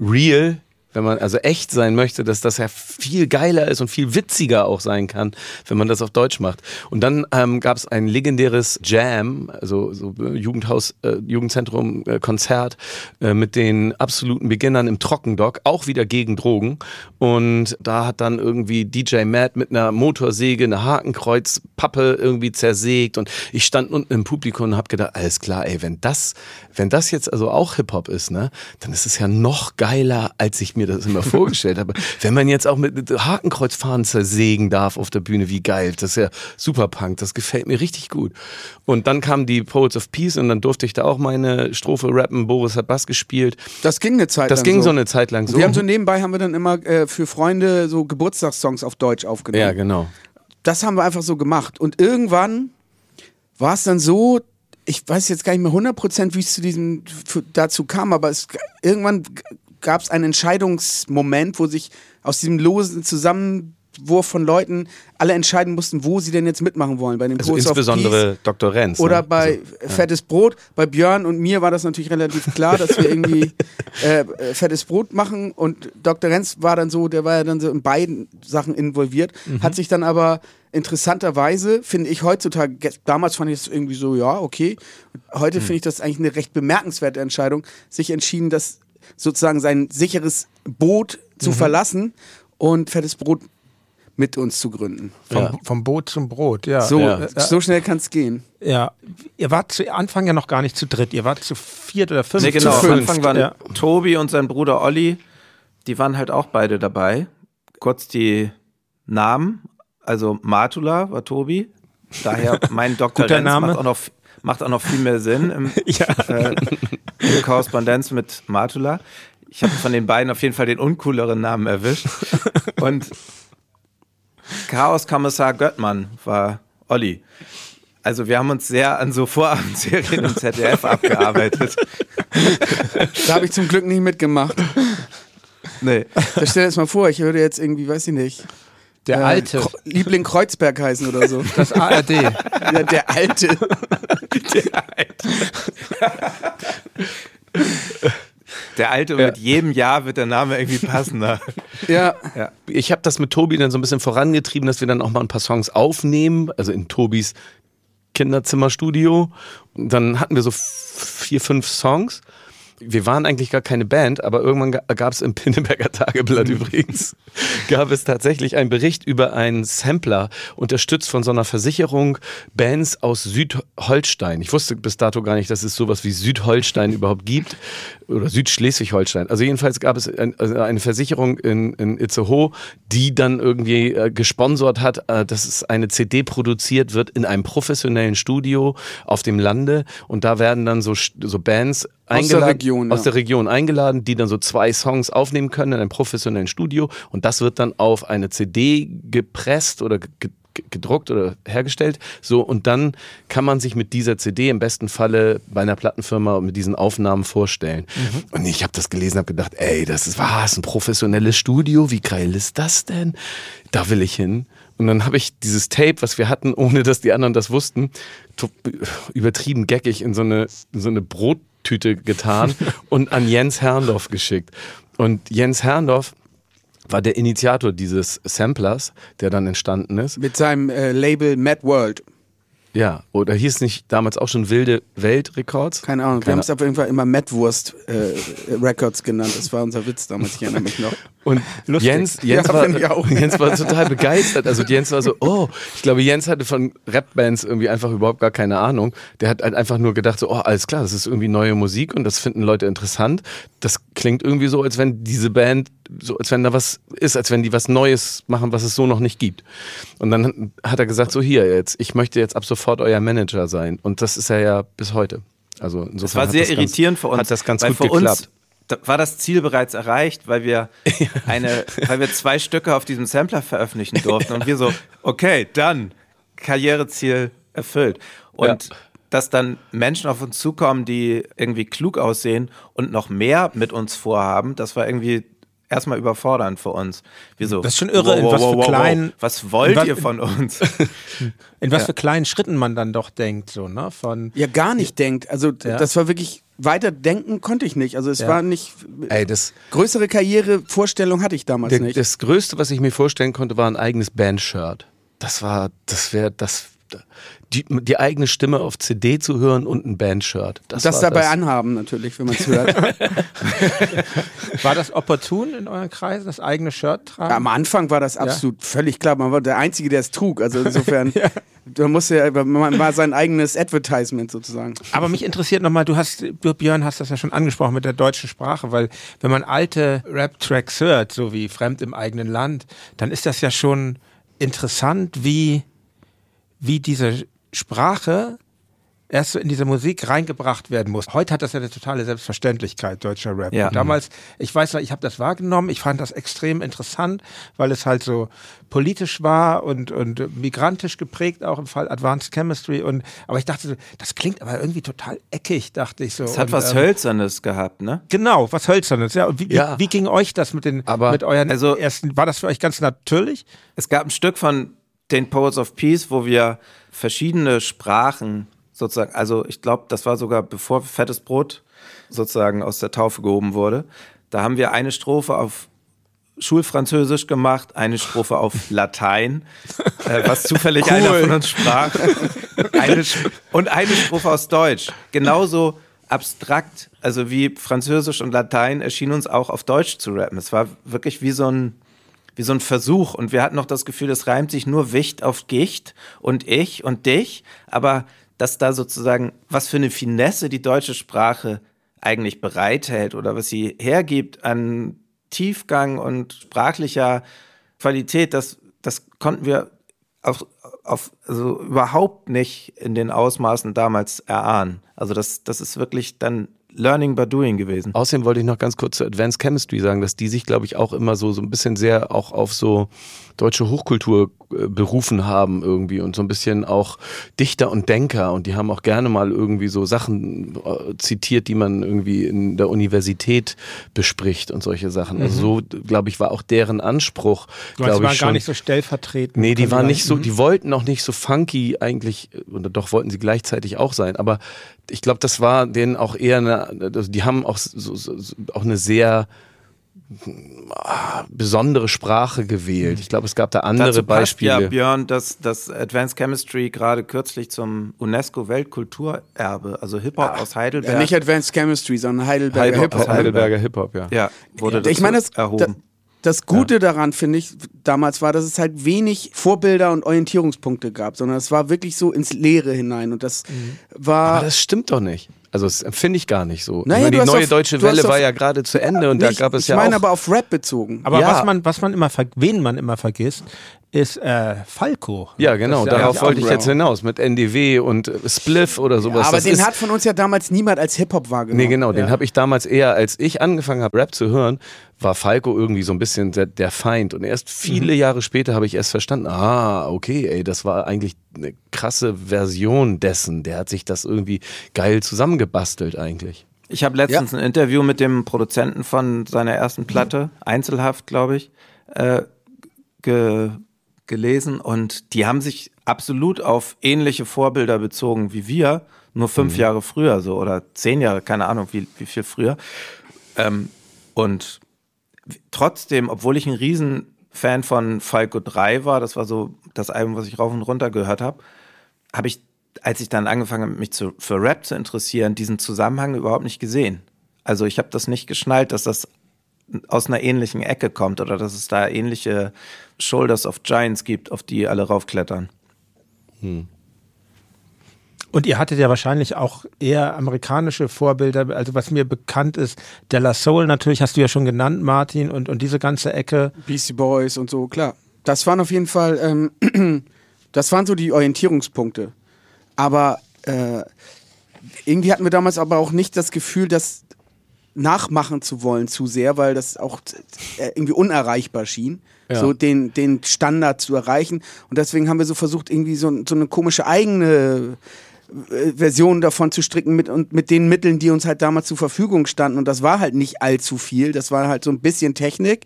real, wenn man also echt sein möchte, dass das ja viel geiler ist und viel witziger auch sein kann, wenn man das auf Deutsch macht. Und dann ähm, gab es ein legendäres Jam, also so äh, Jugendhaus, äh, Jugendzentrum äh, Konzert äh, mit den absoluten Beginnern im Trockendock, auch wieder gegen Drogen. Und da hat dann irgendwie DJ Matt mit einer Motorsäge eine Hakenkreuzpappe irgendwie zersägt und ich stand unten im Publikum und habe gedacht, alles klar, ey, wenn das, wenn das jetzt also auch Hip Hop ist, ne, dann ist es ja noch geiler, als ich mir das immer vorgestellt habe. (laughs) Wenn man jetzt auch mit Hakenkreuzfahnen zersägen darf auf der Bühne, wie geil, das ist ja super Punk, das gefällt mir richtig gut. Und dann kamen die Poets of Peace und dann durfte ich da auch meine Strophe rappen. Boris hat Bass gespielt. das ging eine Zeit Das lang ging so. so eine Zeit lang so. Wir haben so nebenbei haben wir dann immer äh, für Freunde so Geburtstagssongs auf Deutsch aufgenommen. ja, genau. das haben wir einfach so gemacht. Und irgendwann war es dann so, ich weiß jetzt gar nicht mehr 100%, wie es zu diesem, dazu kam, aber es, irgendwann gab es einen Entscheidungsmoment, wo sich aus diesem losen Zusammenwurf von Leuten alle entscheiden mussten, wo sie denn jetzt mitmachen wollen. Bei den Also Peace insbesondere Dr. Renz. oder ne? bei Fettes Brot. Bei Björn und mir war das natürlich relativ klar, dass wir irgendwie (laughs) äh, äh, Fettes Brot machen. Und Dr. Renz war dann so, der war ja dann so in beiden Sachen involviert, hat sich dann aber interessanterweise, finde ich heutzutage, ge- damals fand ich es irgendwie so, ja, okay. Heute finde ich das eigentlich eine recht bemerkenswerte Entscheidung, sich entschieden, das sozusagen sein sicheres Boot zu verlassen und Fettes Brot mit uns zu gründen. Vom, Ja. vom Boot zum Brot, ja. So, Ja. so schnell kann es gehen. Ja, ihr wart zu Anfang ja noch gar nicht zu dritt, ihr wart zu viert oder fünf. Nee, genau. Zu Am. Anfang waren ja. Tobi und sein Bruder Olli, die waren halt auch beide dabei. Kurz die Namen. Also Matula war Tobi. Daher (laughs) mein Dr. Guter Renz Name. macht auch noch macht auch noch viel mehr Sinn im, (laughs) äh, in der Korrespondenz mit Matula. Ich habe von den beiden auf jeden Fall den uncooleren Namen erwischt. Und Chaoskommissar Göttmann war Olli. Also wir haben uns sehr an so Vorabendserien im ZDF (laughs) abgearbeitet. Da habe ich zum Glück nicht mitgemacht. Nee. Da stell dir das mal vor, ich würde jetzt irgendwie, weiß ich nicht. Der äh, alte, Kro- Liebling Kreuzberg heißen oder so. das ARD. (laughs) ja, der alte. Der alte und Ja. mit jedem Jahr wird der Name irgendwie passender. Ja. ja. Ich habe das mit Tobi dann so ein bisschen vorangetrieben, dass wir dann auch mal ein paar Songs aufnehmen, also in Tobis Kinderzimmerstudio. Und dann hatten wir so vier, fünf Songs. Wir waren eigentlich gar keine Band, aber irgendwann gab es im (laughs) Pinneberger Tageblatt übrigens, gab es tatsächlich einen Bericht über einen Sampler, unterstützt von so einer Versicherung, Bands aus Südholstein. Ich wusste bis dato gar nicht, dass es sowas wie Südholstein überhaupt gibt oder Südschleswig-Holstein. Also jedenfalls gab es ein, also eine Versicherung in, in Itzehoe, die dann irgendwie äh, gesponsert hat, äh, dass es eine CD produziert wird in einem professionellen Studio auf dem Lande und da werden dann so, so Bands der eingeladen, Region, aus ja. der Region eingeladen, die dann so zwei Songs aufnehmen können in einem professionellen Studio und das wird dann auf eine CD gepresst oder gedruckt oder hergestellt. So, und dann kann man sich mit dieser CD im besten Falle bei einer Plattenfirma mit diesen Aufnahmen vorstellen. Und ich habe das gelesen, habe gedacht, ey, das ist was, ein professionelles Studio, wie geil ist das denn? Da will ich hin. Und dann habe ich dieses Tape, was wir hatten, ohne dass die anderen das wussten, übertrieben geckig in so eine, in so eine Brottüte getan (laughs) und an Jens Herrndorf geschickt. Und Jens Herrndorf war der Initiator dieses Samplers, der dann entstanden ist. Mit seinem äh, Label Mad World. Ja, oder hieß nicht damals auch schon Wilde Welt Records? Keine Ahnung. Wir Keine haben es auf jeden Fall immer Mad Wurst äh, Records genannt. Das war unser Witz damals. Ich erinnere mich noch. (laughs) Und Jens, Jens, Ja, war. Jens war total begeistert. Also Jens war so, oh, ich glaube, Jens hatte von Rap-Bands irgendwie einfach überhaupt gar keine Ahnung. Der hat halt einfach nur gedacht, so, oh, alles klar, das ist irgendwie neue Musik und das finden Leute interessant. Das klingt irgendwie so, als wenn diese Band, so als wenn da was ist, als wenn die was Neues machen, was es so noch nicht gibt. Und dann hat er gesagt, so hier jetzt, ich möchte jetzt ab sofort euer Manager sein. Und das ist er ja bis heute. Also insofern Das war hat sehr das irritierend ganz, für uns. Hat das ganz weil gut für geklappt. Uns da war das Ziel bereits erreicht, weil wir (laughs) eine, weil wir zwei Stücke auf diesem Sampler veröffentlichen durften und wir so, (laughs) okay, dann Karriereziel erfüllt. Und Ja. dass dann Menschen auf uns zukommen, die irgendwie klug aussehen und noch mehr mit uns vorhaben, das war irgendwie erstmal überfordernd für uns. Wir so, Das ist schon irre, in was für kleinen- was wollt was- ihr von uns? (laughs) In was für kleinen Schritten man dann doch denkt, so, ne? Von Ja, gar nicht denkt. Also Ja. das war wirklich, weiter denken konnte ich nicht. Also es Ja. war nicht, Ey, das, größere Karrierevorstellung hatte ich damals Der, nicht. das Größte, was ich mir vorstellen konnte, war ein eigenes Bandshirt. Das war, das wäre, das, die, die eigene Stimme auf CD zu hören und ein Bandshirt. Das, das dabei das. anhaben natürlich, wenn man es hört. (laughs) war das opportun in euren Kreisen, das eigene Shirt tragen? Am Anfang war das absolut völlig klar. Man war der Einzige, der es trug. Also insofern, (laughs) man musste ja, man war sein eigenes Advertisement sozusagen. Aber mich interessiert nochmal, du hast, du, Björn, hast das ja schon angesprochen mit der deutschen Sprache, weil wenn man alte Rap-Tracks hört, so wie Fremd im eigenen Land, dann ist das ja schon interessant, wie, wie diese Sprache erst so in diese Musik reingebracht werden muss. Heute hat das ja eine totale Selbstverständlichkeit, deutscher Rap. Ja. Und damals, ich weiß noch, ich habe das wahrgenommen, ich fand das extrem interessant, weil es halt so politisch war und, und migrantisch geprägt, auch im Fall Advanced Chemistry. Und, aber ich dachte, so, das klingt aber irgendwie total eckig, dachte ich so. Es hat und, was ähm, Hölzernes gehabt, ne? Genau, was Hölzernes. Ja, und wie, Ja. wie, wie ging euch das mit den, Aber- mit euren Also- ersten, war das für euch ganz natürlich? Es gab ein Stück von den Poets of Peace, wo wir verschiedene Sprachen sozusagen, also ich glaube, das war sogar bevor Fettes Brot sozusagen aus der Taufe gehoben wurde. Da haben wir eine Strophe auf Schulfranzösisch gemacht, eine Strophe auf (laughs) Latein, äh, was zufällig einer von uns sprach, eine, und eine Strophe aus Deutsch. Genauso abstrakt, also wie Französisch und Latein erschien uns auch auf Deutsch zu rappen. Es war wirklich wie so ein wie so ein Versuch und wir hatten noch das Gefühl, es reimt sich nur Wicht auf Gicht und ich und dich, aber dass da sozusagen, was für eine Finesse die deutsche Sprache eigentlich bereithält oder was sie hergibt an Tiefgang und sprachlicher Qualität, das, das konnten wir auf, auf, also überhaupt nicht in den Ausmaßen damals erahnen. Also das, das ist wirklich dann Learning by Doing gewesen. Außerdem wollte ich noch ganz kurz zu Advanced Chemistry sagen, dass die sich, glaube ich, auch immer so, so ein bisschen sehr auch auf so deutsche Hochkultur berufen haben irgendwie und so ein bisschen auch Dichter und Denker und die haben auch gerne mal irgendwie so Sachen äh, zitiert, die man irgendwie in der Universität bespricht und solche Sachen. Also so, glaube ich, war auch deren Anspruch. Du meinst, die waren ich gar schon. nicht so stellvertretend. Nee, die waren nicht so, die wollten auch nicht so funky eigentlich, oder doch wollten sie gleichzeitig auch sein, aber ich glaube, das war denen auch eher eine, also die haben auch so, so, auch eine sehr besondere Sprache gewählt. Ich glaube, es gab da andere Dazu passt Beispiele. ja, Björn, dass, dass Advanced Chemistry gerade kürzlich zum UNESCO-Weltkulturerbe, also Hip-Hop aus Heidelberg, Ja, nicht Advanced Chemistry, sondern Heidelberger Hip-Hop. Hip-Hop. Heidelberger Hip-Hop, ja. ja, wurde ich meine, das, erhoben. das Gute daran, finde ich, damals war, dass es halt wenig Vorbilder und Orientierungspunkte gab, sondern es war wirklich so ins Leere hinein. Und das war. Aber das stimmt doch nicht. Also das empfinde ich gar nicht so. Naja, ich meine, die neue auf- deutsche Welle war ja gerade zu Ende und da nicht, gab es ich ja meine auch aber auf Rap bezogen. Aber Ja. was man, was man immer, ver- wen man immer vergisst, ist äh, Falco. Ja, genau, ja darauf wollte ich jetzt hinaus, mit NDW und äh, Spliff oder sowas. aber das den ist, hat von uns ja damals niemand als Hip-Hop wahrgenommen. Nee, genau, den habe ich damals eher, als ich angefangen habe, Rap zu hören, war Falco irgendwie so ein bisschen der, der Feind. Und erst viele Mhm. Jahre später habe ich erst verstanden, ah, okay, ey, das war eigentlich eine krasse Version dessen. Der hat sich das irgendwie geil zusammengebastelt eigentlich. Ich habe letztens ein Interview mit dem Produzenten von seiner ersten Platte, Einzelhaft, glaube ich, äh, ge gelesen und die haben sich absolut auf ähnliche Vorbilder bezogen wie wir, nur fünf Jahre früher so oder zehn Jahre, keine Ahnung, wie, wie viel früher. Ähm, und trotzdem, obwohl ich ein Riesenfan von Falco 3 war, das war so das Album, was ich rauf und runter gehört habe, habe ich, als ich dann angefangen habe, mich zu, für Rap zu interessieren, diesen Zusammenhang überhaupt nicht gesehen. Also ich habe das nicht geschnallt, dass das aus einer ähnlichen Ecke kommt oder dass es da ähnliche Shoulders of Giants gibt, auf die alle raufklettern. Und ihr hattet ja wahrscheinlich auch eher amerikanische Vorbilder, also was mir bekannt ist, Della Soul natürlich, hast du ja schon genannt, Martin, und, und diese ganze Ecke. Beastie Boys und so, klar. Das waren auf jeden Fall, ähm, (clears throat) das waren so die Orientierungspunkte. Aber äh, irgendwie hatten wir damals aber auch nicht das Gefühl, das nachmachen zu wollen zu sehr, weil das auch äh, irgendwie unerreichbar schien, Ja. so den, den Standard zu erreichen. Und deswegen haben wir so versucht, irgendwie so, so eine komische eigene äh, Version davon zu stricken mit, und mit den Mitteln, die uns halt damals zur Verfügung standen. Und das war halt nicht allzu viel. Das war halt so ein bisschen Technik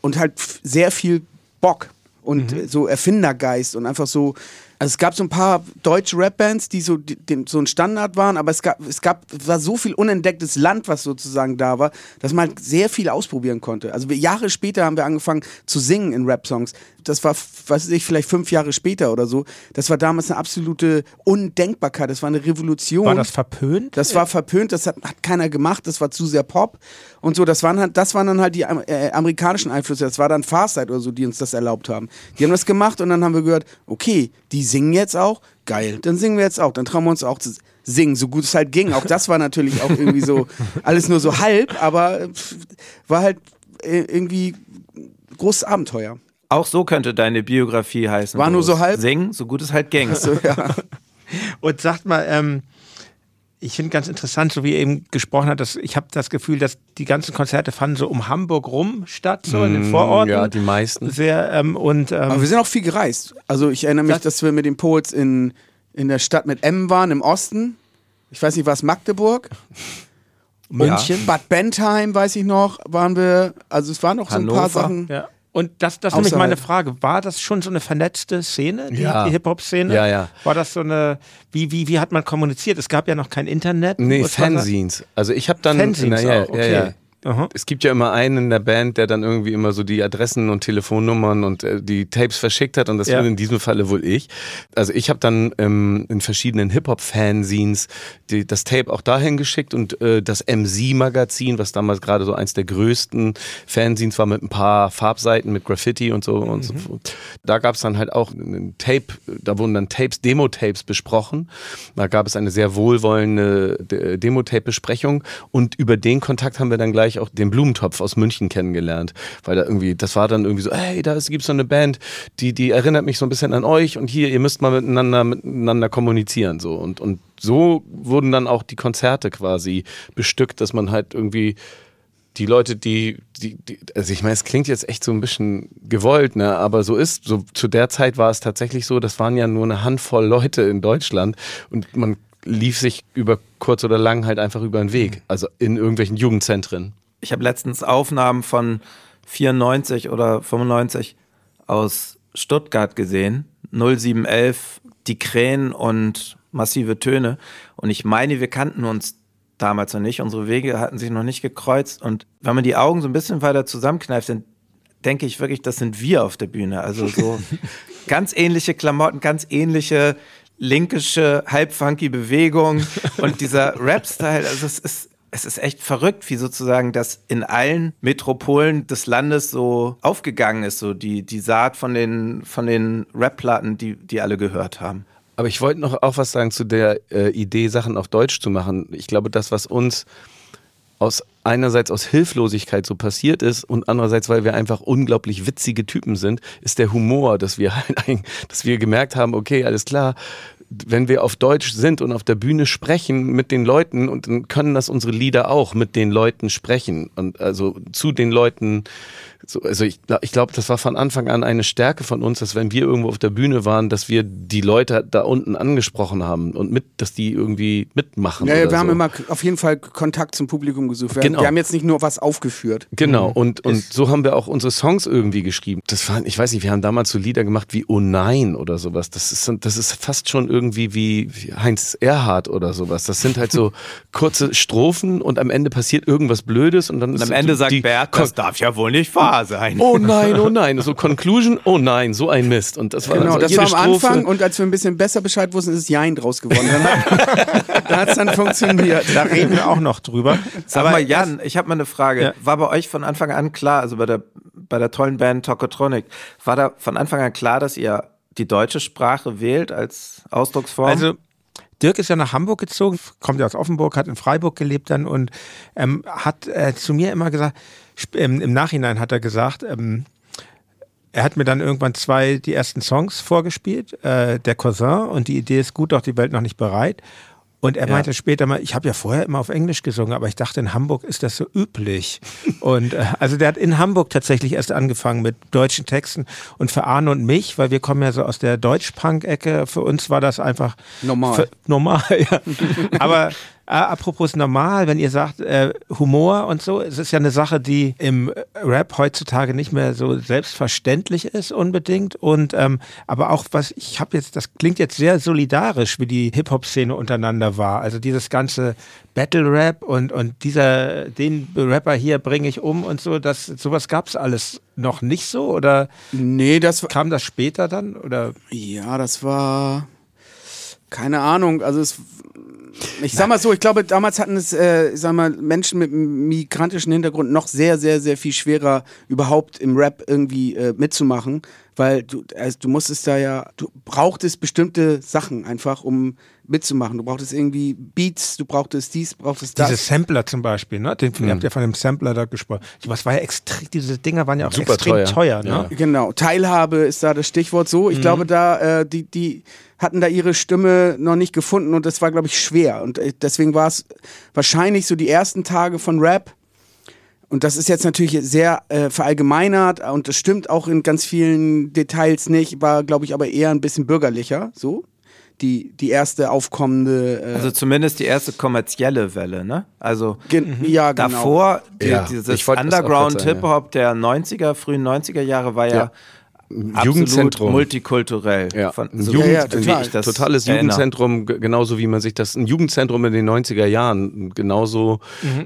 und halt sehr viel Bock und äh, so Erfindergeist und einfach so. Also es gab so ein paar deutsche Rapbands, die so, die, den, so ein Standard waren, aber es gab, es gab, war so viel unentdecktes Land, was sozusagen da war, dass man halt sehr viel ausprobieren konnte. Also wir, Jahre später haben wir angefangen zu singen in Rap-Songs. Das war, was weiß ich, vielleicht fünf Jahre später oder so. Das war damals eine absolute Undenkbarkeit. Das war eine Revolution. War das verpönt? Das war verpönt, das hat, hat keiner gemacht, das war zu sehr Pop und so. Das waren, halt, das waren dann halt die äh, amerikanischen Einflüsse. Das war dann Farsight oder so, die uns das erlaubt haben. Die haben das gemacht und dann haben wir gehört, okay, die singen jetzt auch, geil, dann singen wir jetzt auch, dann trauen wir uns auch zu singen, so gut es halt ging. Auch das war natürlich auch irgendwie so, (laughs) alles nur so halb, aber war halt äh, irgendwie großes Abenteuer. Auch so könnte deine Biografie heißen. War nur so halb? Singen, so gut es halt ging. So, ja. (laughs) Und sagt mal, ähm, ich finde ganz interessant, so wie ihr eben gesprochen hat, dass ich habe das Gefühl, dass die ganzen Konzerte fanden so um Hamburg rum statt, so in den Vororten. Ja, die meisten. Sehr, ähm, und ähm, Aber wir sind auch viel gereist. Also ich erinnere mich, dass wir mit den Poets in, in der Stadt mit M waren, im Osten. Ich weiß nicht, war es Magdeburg? München. Bad Bentheim, weiß ich noch, waren wir. Also es waren noch so ein paar Hannover. Sachen. Ja. Und das, das ist nämlich meine Frage. War das schon so eine vernetzte Szene, die, Ja. die Hip-Hop-Szene? Ja, ja. War das so eine, wie, wie, wie hat man kommuniziert? Es gab ja noch kein Internet. Nee? Fanzines. Also ich habe dann. Fanzines na, ja, auch, ja, okay. ja. Aha. Es gibt ja immer einen in der Band, der dann irgendwie immer so die Adressen und Telefonnummern und äh, die Tapes verschickt hat und das Ja. bin in diesem Falle wohl ich. Also ich habe dann ähm, in verschiedenen Hip-Hop-Fanzines das Tape auch dahin geschickt und äh, das MC-Magazin, was damals gerade so eins der größten Fanzines war mit ein paar Farbseiten mit Graffiti und so und so. Da gab es dann halt auch ein Tape, da wurden dann Tapes, Demo-Tapes besprochen. Da gab es eine sehr wohlwollende De- Demo-Tape-Besprechung und über den Kontakt haben wir dann gleich auch den Blumentopf aus München kennengelernt, weil da irgendwie, das war dann irgendwie so, hey, da ist- gibt's so eine Band, die, die erinnert mich so ein bisschen an euch und hier, ihr müsst mal miteinander, miteinander kommunizieren, so und, und so wurden dann auch die Konzerte quasi bestückt, dass man halt irgendwie die Leute, die, die, die, also ich meine, es klingt jetzt echt so ein bisschen gewollt, ne, aber so ist, so zu der Zeit war es tatsächlich so, das waren ja nur eine Handvoll Leute in Deutschland und man lief sich über kurz oder lang halt einfach über den Weg, also in irgendwelchen Jugendzentren. Ich habe letztens Aufnahmen von 94 oder 95 aus Stuttgart gesehen, 0711, die Krähen und massive Töne. Und ich meine, wir kannten uns damals noch nicht. Unsere Wege hatten sich noch nicht gekreuzt. Und wenn man die Augen so ein bisschen weiter zusammenkneift, dann denke ich wirklich, das sind wir auf der Bühne. Also so (laughs) ganz ähnliche Klamotten, ganz ähnliche linkische, halbfunky Bewegung und dieser Rap-Style. Also es ist, es ist echt verrückt, wie sozusagen das in allen Metropolen des Landes so aufgegangen ist, so die, die Saat von den, von den Rap-Platten, die, die alle gehört haben. Aber ich wollte noch auch was sagen zu der äh, Idee, Sachen auf Deutsch zu machen. Ich glaube, das, was uns aus einerseits aus Hilflosigkeit so passiert ist und andererseits, weil wir einfach unglaublich witzige Typen sind, ist der Humor, dass wir (laughs) dass wir gemerkt haben, okay, alles klar, wenn wir auf Deutsch sind und auf der Bühne sprechen mit den Leuten und dann können das unsere Lieder auch mit den Leuten sprechen und also zu den Leuten so, also ich, ich glaube, das war von Anfang an eine Stärke von uns, dass wenn wir irgendwo auf der Bühne waren, dass wir die Leute da unten angesprochen haben und mit, dass die irgendwie mitmachen. Ja, wir so. haben immer auf jeden Fall Kontakt zum Publikum gesucht. Wir, Genau. wir haben jetzt nicht nur was aufgeführt. Genau, und, und so haben wir auch unsere Songs irgendwie geschrieben. Das waren, ich weiß nicht, wir haben damals so Lieder gemacht wie Oh nein oder sowas. Das ist, das ist fast schon irgendwie wie Heinz Erhardt oder sowas. Das sind halt so (laughs) kurze Strophen und am Ende passiert irgendwas Blödes und dann Und ist am Ende sagt die, Bert, das darf ja wohl nicht wahr sein. Oh nein, oh nein. So Conclusion, oh nein, so ein Mist. Und das war Genau, dann so das war am Strophe. Anfang und als wir ein bisschen besser Bescheid wussten, ist es Jein draus geworden. Dann hat (laughs) da hat's dann funktioniert. Da reden wir auch noch drüber. Sag mal, Jan, ich habe mal eine Frage. Ja. War bei euch von Anfang an klar, also bei der, bei der tollen Band Tokotronic, war da von Anfang an klar, dass ihr die deutsche Sprache wählt als Ausdrucksform? Also Dirk ist ja nach Hamburg gezogen, kommt ja aus Offenburg, hat in Freiburg gelebt dann und ähm, hat äh, zu mir immer gesagt, ähm, im Nachhinein hat er gesagt, ähm, er hat mir dann irgendwann zwei, die ersten Songs vorgespielt, äh, der Cousin und die Idee ist gut, doch die Welt noch nicht bereit. Und er meinte später mal, ich habe ja vorher immer auf Englisch gesungen, aber ich dachte, in Hamburg ist das so üblich. (laughs) und äh, also der hat in Hamburg tatsächlich erst angefangen mit deutschen Texten. Und für Arne und mich, weil wir kommen ja so aus der Deutsch-Punk-Ecke, für uns war das einfach Normal. Normal, (laughs) ja. aber apropos normal, wenn ihr sagt äh, Humor und so, es ist ja eine Sache, die im Rap heutzutage nicht mehr so selbstverständlich ist unbedingt. Und ähm, aber auch was ich habe jetzt, das klingt jetzt sehr solidarisch, wie die Hip-Hop-Szene untereinander war. Also dieses ganze Battle-Rap und und dieser den Rapper hier bringe ich um und so, das sowas gab's alles noch nicht so oder Nee, das war, kam das später dann oder ja, das war, keine Ahnung, also es, ich sag mal so, ich glaube, damals hatten es, äh, sag mal, Menschen mit migrantischem Hintergrund noch sehr, sehr, sehr viel schwerer, überhaupt im Rap irgendwie äh, mitzumachen, weil du, also du musstest da ja, du brauchtest bestimmte Sachen einfach, um mitzumachen. Du brauchtest irgendwie Beats, du brauchtest dies, brauchtest das. Diese Sampler zum Beispiel, ne? Den, Ihr habt ja von dem Sampler da gesprochen. Was war ja extrem, diese Dinger waren ja auch Super extrem teuer. teuer, ne? Ja. Genau, Teilhabe ist da das Stichwort so. Ich glaube, da, äh, die, die hatten da ihre Stimme noch nicht gefunden und das war, glaube ich, schwer. Und äh, deswegen war es wahrscheinlich so die ersten Tage von Rap. Und das ist jetzt natürlich sehr äh, verallgemeinert und das stimmt auch in ganz vielen Details nicht, war, glaube ich, aber eher ein bisschen bürgerlicher, so. Die, die erste aufkommende. Äh, also zumindest die erste kommerzielle Welle, ne? Also gen- ja, genau. davor, die, Ja, dieses Underground-Hip-Hop der 90er, frühen 90er Jahre war ja, Ja. Absolut Jugendzentrum. multikulturell. Ja, Von, ein so Jugend, Ja, ja, wie total. ich das totales erinnere. Jugendzentrum, genauso wie man sich das, ein Jugendzentrum in den 90er Jahren, genauso.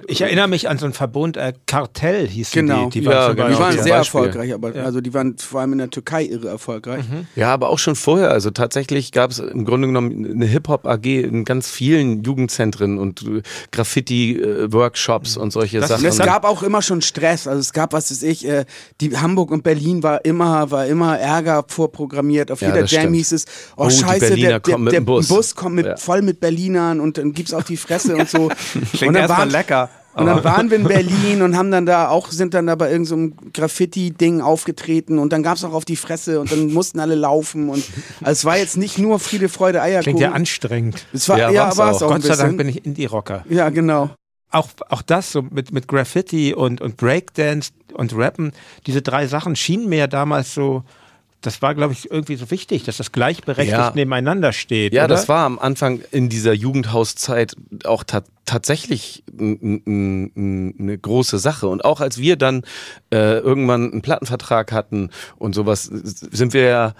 Ich erinnere mich an so einen Verbund, äh, Kartell hießen Genau. die. Die Ja, waren, zum genau. Die waren sehr Beispiel. erfolgreich, aber also die waren vor allem in der Türkei irre erfolgreich. Ja, aber auch schon vorher. Also tatsächlich gab es im Grunde genommen eine Hip-Hop-AG in ganz vielen Jugendzentren und äh, Graffiti-Workshops und solche Das- Sachen. Es gab auch immer schon Stress. Also es gab, was weiß ich, äh, die Hamburg und Berlin war immer, war immer Ärger vorprogrammiert. Auf Ja, jeder Jam stimmt. hieß es, oh, Oh, scheiße, der, der, der dem Bus. kommt mit, Ja. voll mit Berlinern und dann gibt's auch die Fresse und so. (laughs) Klingt und dann erstmal waren, lecker. und dann waren wir in (laughs) Berlin und haben dann da auch, sind dann da bei irgendeinem Graffiti-Ding aufgetreten und dann gab's auch auf die Fresse und dann mussten alle laufen und also es war jetzt nicht nur Friede, Freude, Eierkuchen. Klingt ja anstrengend. es war, Ja, ja, war es auch. Gott sei Dank bin ich Indie-Rocker. Ja, genau. Auch, auch das so mit, mit Graffiti und, und Breakdance und Rappen, diese drei Sachen schienen mir ja damals so, das war, glaube ich, irgendwie so wichtig, dass das gleichberechtigt Ja. nebeneinander steht. Ja, oder? das war am Anfang in dieser Jugendhauszeit auch ta tatsächlich eine große Sache. Und auch als wir dann äh, irgendwann einen Plattenvertrag hatten und sowas, sind wir ja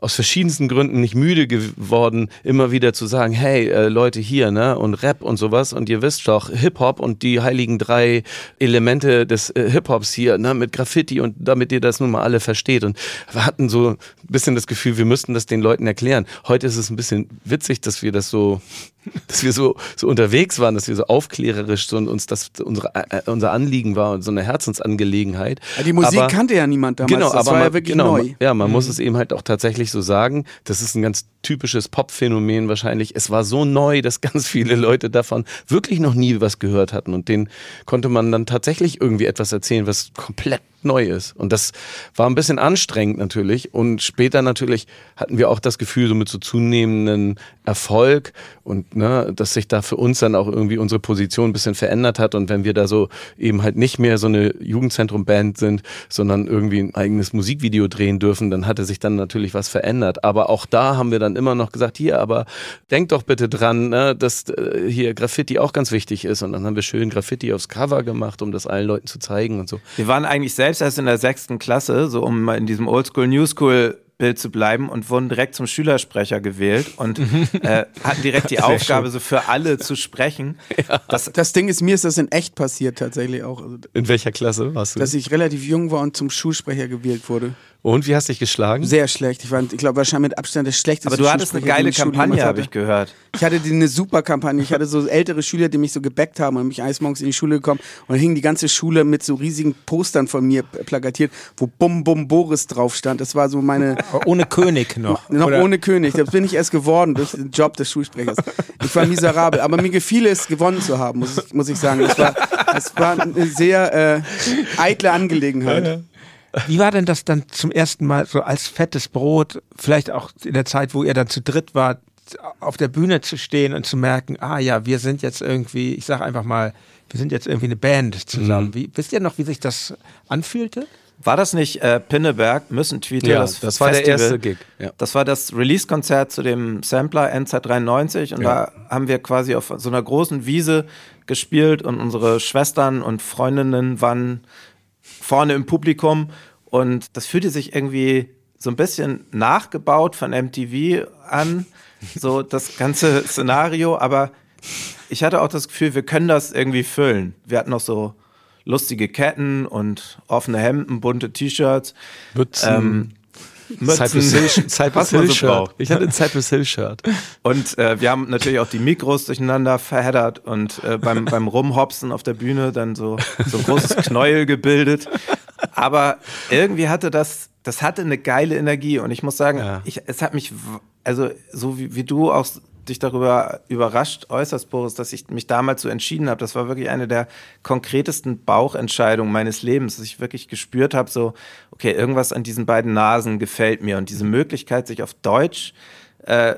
aus verschiedensten Gründen nicht müde geworden, immer wieder zu sagen, hey äh, Leute hier, ne, und Rap und sowas und ihr wisst doch, Hip-Hop und die heiligen drei Elemente des äh, Hip-Hops hier, ne, mit Graffiti und damit ihr das nun mal alle versteht. Und wir hatten so ein bisschen das Gefühl, wir müssten das den Leuten erklären. Heute ist es ein bisschen witzig, dass wir das so (laughs) dass wir so, so unterwegs waren, dass wir so aufklärerisch so und uns das unsere, äh, unser Anliegen war und so eine Herzensangelegenheit. Die Musik aber, kannte ja niemand damals. Genau, das aber war man, ja wirklich genau, neu. Ja, man muss es eben halt auch tatsächlich so sagen. Das ist ein ganz typisches Pop-Phänomen wahrscheinlich. Es war so neu, dass (laughs) ganz viele Leute davon wirklich noch nie was gehört hatten und denen konnte man dann tatsächlich irgendwie etwas erzählen, was komplett neu ist. Und das war ein bisschen anstrengend natürlich. Und später natürlich hatten wir auch das Gefühl, so mit so zunehmenden Erfolg und ne, dass sich da für uns dann auch irgendwie unsere Position ein bisschen verändert hat. Und wenn wir da so eben halt nicht mehr so eine Jugendzentrum-Band sind, sondern irgendwie ein eigenes Musikvideo drehen dürfen, dann hatte sich dann natürlich was verändert. Aber auch da haben wir dann immer noch gesagt, hier, aber denkt doch bitte dran, ne, dass äh, hier Graffiti auch ganz wichtig ist. Und dann haben wir schön Graffiti aufs Cover gemacht, um das allen Leuten zu zeigen und so. Wir waren eigentlich selbst erst in der sechsten Klasse, so um in diesem Oldschool New School Bild zu bleiben und wurden direkt zum Schülersprecher gewählt und (laughs) äh, hatten direkt die Aufgabe, so für alle zu sprechen. Das, Das Ding ist, mir ist das in echt passiert tatsächlich auch. In welcher Klasse warst du? dass ich relativ jung war und zum Schulsprecher gewählt wurde. Und wie hast du dich geschlagen? Sehr schlecht. Ich, war, ich glaube, wahrscheinlich mit Abstand das schlechteste aber du hattest eine geile Kampagne, habe ich gehört. Ich hatte die, eine super Kampagne. Ich hatte so ältere Schüler, die mich so gebackt haben und mich eines Morgens in die Schule gekommen und dann hing die ganze Schule mit so riesigen Postern von mir plakatiert, wo Bum Bum Boris drauf stand. Das war so meine, (laughs) Ohne König noch. noch Oder- ohne König. Das bin ich erst geworden durch den Job des Schulsprechers. Ich war miserabel, aber mir gefiel es, gewonnen zu haben, muss ich, muss ich sagen. Das war, das war eine sehr äh, eitle Angelegenheit. Wie war denn das dann zum ersten Mal so als fettes Brot, vielleicht auch in der Zeit, wo ihr dann zu dritt wart, auf der Bühne zu stehen und zu merken, ah ja, wir sind jetzt irgendwie, ich sag einfach mal, wir sind jetzt irgendwie eine Band zusammen. Wie, wisst ihr noch, wie sich das anfühlte? War das nicht äh, Pinneberg, müssen Tweeter, Ja, das, das war der Festival? erste Gig, ja. Das war das Release-Konzert zu dem Sampler NZ93 und da haben wir quasi auf so einer großen Wiese gespielt und unsere Schwestern und Freundinnen waren vorne im Publikum und das fühlte sich irgendwie so ein bisschen nachgebaut von MTV an, so das ganze (laughs) Szenario, aber ich hatte auch das Gefühl, wir können das irgendwie füllen. Wir hatten noch so lustige Ketten und offene Hemden, bunte T-Shirts. Mützen. Ähm, Cypress Hill, (laughs) Cypress Hill Shirt. Ich hatte ein Cypress Hill Shirt. Und äh, wir haben natürlich auch die Mikros durcheinander verheddert und äh, beim, (laughs) beim Rumhopsen auf der Bühne dann so, so ein großes Knäuel gebildet. Aber irgendwie hatte das, das hatte eine geile Energie und ich muss sagen, Ja. ich, es hat mich, also so wie, wie du auch dich darüber überrascht äußerst, Boris, dass ich mich damals so entschieden habe. Das war wirklich eine der konkretesten Bauchentscheidungen meines Lebens, dass ich wirklich gespürt habe, so, okay, irgendwas an diesen beiden Nasen gefällt mir und diese Möglichkeit, sich auf Deutsch äh,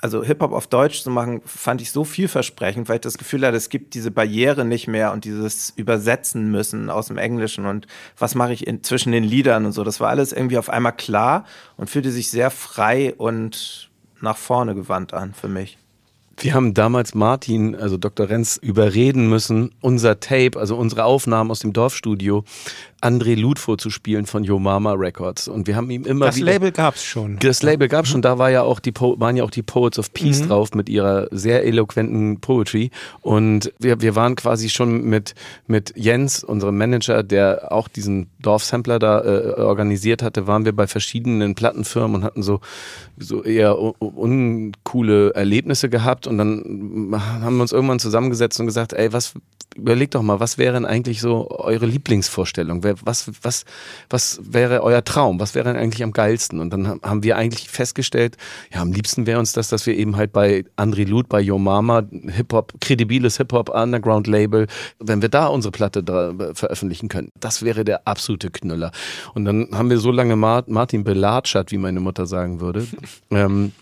also Hip-Hop auf Deutsch zu machen, fand ich so vielversprechend, weil ich das Gefühl hatte, es gibt diese Barriere nicht mehr und dieses Übersetzen müssen aus dem Englischen und was mache ich in, zwischen den Liedern und so. Das war alles irgendwie auf einmal klar und fühlte sich sehr frei und nach vorne gewandt an für mich. Wir haben damals Martin, also Dr. Renz, überreden müssen, unser Tape, also unsere Aufnahmen aus dem Dorfstudio, André Luth vorzuspielen von Yo Mama Records. Und wir haben ihm immer Das wieder... Label gab's schon. Das Label gab schon, da war ja auch die po waren ja auch die Poets of Peace drauf mit ihrer sehr eloquenten Poetry und wir, wir waren quasi schon mit mit Jens, unserem Manager, der auch diesen Dorfsampler da äh, organisiert hatte, waren wir bei verschiedenen Plattenfirmen und hatten so so eher uncoole Erlebnisse gehabt und dann haben wir uns irgendwann zusammengesetzt und gesagt, ey, was überlegt doch mal, was wäre denn eigentlich so eure Lieblingsvorstellung? Wer- Was, was, was wäre euer Traum? Was wäre denn eigentlich am geilsten? Und dann ha- haben wir eigentlich festgestellt, ja, am liebsten wäre uns das, dass wir eben halt bei André Luth, bei Yo Mama, Hip-Hop, kredibiles Hip-Hop, Underground-Label, wenn wir da unsere Platte veröffentlichen können. Das wäre der absolute Knüller. Und dann haben wir so lange Mar Martin belatschert, wie meine Mutter sagen würde. (laughs) ähm,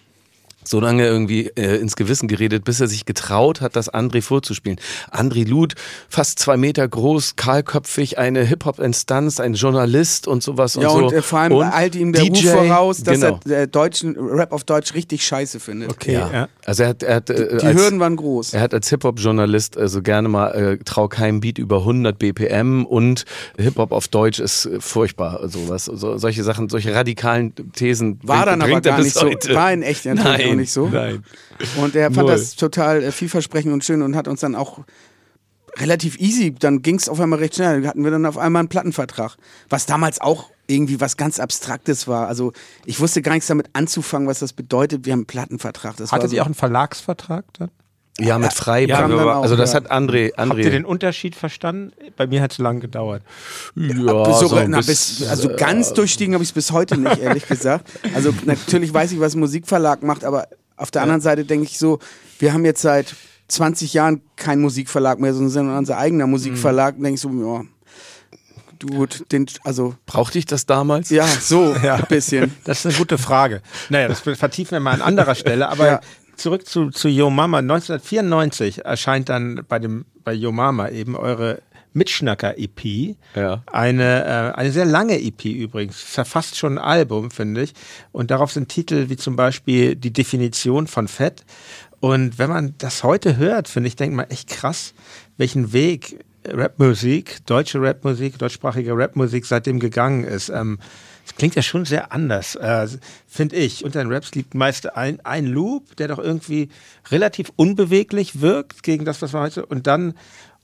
so lange irgendwie äh, ins Gewissen geredet, bis er sich getraut hat, das André vorzuspielen. André Luth, fast zwei Meter groß, kahlköpfig, eine Hip-Hop-Instanz, ein Journalist und sowas Ja, und und, so. äh, vor allem Und eilte ihm der DJ, Ruf voraus, dass genau. er äh, deutschen Rap auf Deutsch richtig scheiße findet. Okay, Ja. ja. Also er hat, er hat äh, Die als, Hürden waren groß. er hat als Hip-Hop-Journalist also gerne mal äh, trau keinem Beat über 100 BPM und Hip-Hop auf Deutsch ist äh, furchtbar. Sowas, so, solche Sachen, solche radikalen Thesen. War bringt- dann aber bringt er gar nicht so. heute. War in echt (laughs) Nein, auch nicht so. Nein. Und er fand Null. das total äh, vielversprechend und schön und hat uns dann auch relativ easy, dann ging es auf einmal recht schnell, hatten wir dann auf einmal einen Plattenvertrag, was damals auch irgendwie was ganz Abstraktes war. Also ich wusste gar nichts damit anzufangen, was das bedeutet. Wir haben einen Plattenvertrag. Das war Hattet so, ihr auch einen Verlagsvertrag dann? Ja, mit Freiburg. Ja, auch, also das ja. hat André, André Habt ihr den Unterschied verstanden? Bei mir hat es lang gedauert. ja, bis so, so na, bis- bis, also ganz durchstiegen habe ich es bis heute nicht, ehrlich (laughs) gesagt. Also natürlich weiß ich, was ein Musikverlag macht, aber auf der anderen Seite denke ich so, wir haben jetzt seit 20 Jahren keinen Musikverlag mehr, sondern sind unser eigener Musikverlag. denke ich so, ja, gut, den, also Brauchte ich das damals? ja, so (laughs) ein bisschen. Das ist eine gute Frage. Naja, das vertiefen wir mal an anderer Stelle. Aber Ja. Zurück zu, zu Yo Mama. 1994 erscheint dann bei, dem, bei Yo Mama eben eure Mitschnacker-EP. Ja. Eine, äh, eine sehr lange EP übrigens. Ist ja fast schon ein Album, finde ich. Und darauf sind Titel wie zum Beispiel die Definition von Fett. Und wenn man das heute hört, finde ich, denkt man echt krass, welchen Weg Rapmusik, deutsche Rapmusik, deutschsprachige Rapmusik seitdem gegangen ist. Ähm, das klingt ja schon sehr anders, äh, finde ich. Unter den Raps liegt meist ein, ein Loop, der doch irgendwie relativ unbeweglich wirkt gegen das, was wir heute. Und dann,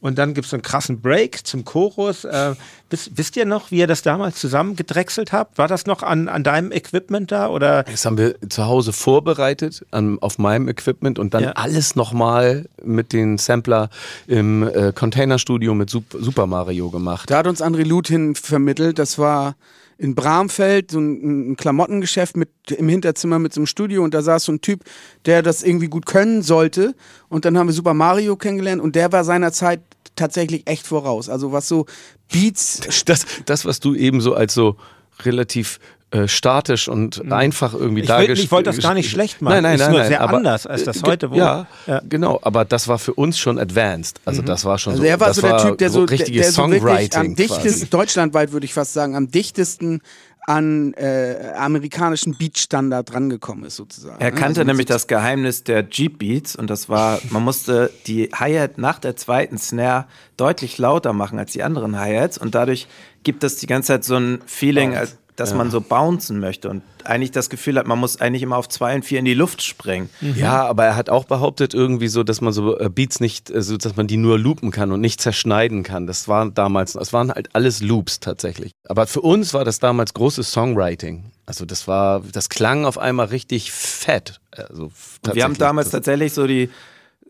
und dann gibt es so einen krassen Break zum Chorus. Äh, wisst, wisst ihr noch, wie ihr das damals zusammengedrechselt habt? War das noch an, an deinem Equipment da? Oder Das haben wir zu Hause vorbereitet an, auf meinem Equipment und dann Ja. alles nochmal mit den Sampler im äh, Containerstudio mit Sup Super Mario gemacht. Da hat uns André Luth hin vermittelt. Das war in Bramfeld, so ein, ein Klamottengeschäft mit, im Hinterzimmer mit so einem Studio und da saß so ein Typ, der das irgendwie gut können sollte. Und dann haben wir Super Mario kennengelernt und der war seiner Zeit tatsächlich echt voraus. Also was so Beats. Das, das, was du eben so als so relativ äh, statisch und einfach irgendwie dargestellt ich wollte das gar nicht schlecht machen. Nein, nein, Ist nein, nur nein, sehr aber, anders als das äh, heute, wo- Ja, Ja. genau. Aber das war für uns schon advanced. Also das war schon Also so. er war das so der Typ, der so, der, richtiges der so wirklich am dichtesten, quasi. deutschlandweit würde ich fast sagen, am dichtesten an äh, amerikanischen Beatstandard rangekommen ist sozusagen. Er ne? kannte Also nämlich das Geheimnis der Jeep Beats und das war, man musste die Hi-Hat nach der zweiten Snare deutlich lauter machen als die anderen Hi-Hats und dadurch gibt es die ganze Zeit so ein Feeling, als, dass man so bouncen möchte und eigentlich das Gefühl hat, man muss eigentlich immer auf zwei und vier in die Luft springen. Ja, aber er hat auch behauptet irgendwie so, dass man so äh, Beats nicht, äh, so, dass man die nur loopen kann und nicht zerschneiden kann. Das war damals, das waren halt alles Loops tatsächlich. Aber für uns war das damals großes Songwriting. Also das war, das klang auf einmal richtig fett. Also wir haben damals tatsächlich so die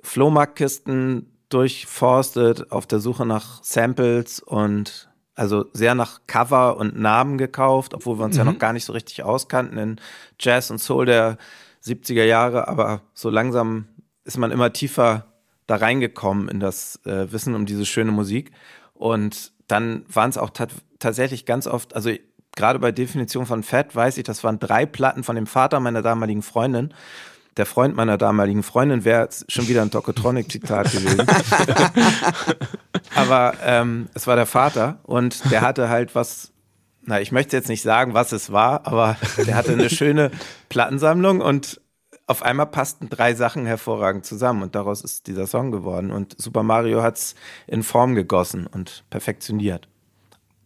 Flohmarktkisten durchforstet auf der Suche nach Samples und also sehr nach Cover und Namen gekauft, obwohl wir uns ja noch gar nicht so richtig auskannten. In Jazz und Soul der 70er Jahre, aber so langsam ist man immer tiefer da reingekommen in das äh, Wissen um diese schöne Musik. Und dann waren es auch tat tatsächlich ganz oft, also gerade bei Definition von Fett weiß ich, das waren drei Platten von dem Vater meiner damaligen Freundin. Der Freund meiner damaligen Freundin wäre schon wieder ein Tokotronic-Zitat gewesen. (laughs) Aber ähm, es war der Vater und der hatte halt was, na, ich möchte jetzt nicht sagen, was es war, aber der hatte eine schöne Plattensammlung und auf einmal passten drei Sachen hervorragend zusammen und daraus ist dieser Song geworden. Und Super Mario hat es in Form gegossen und perfektioniert.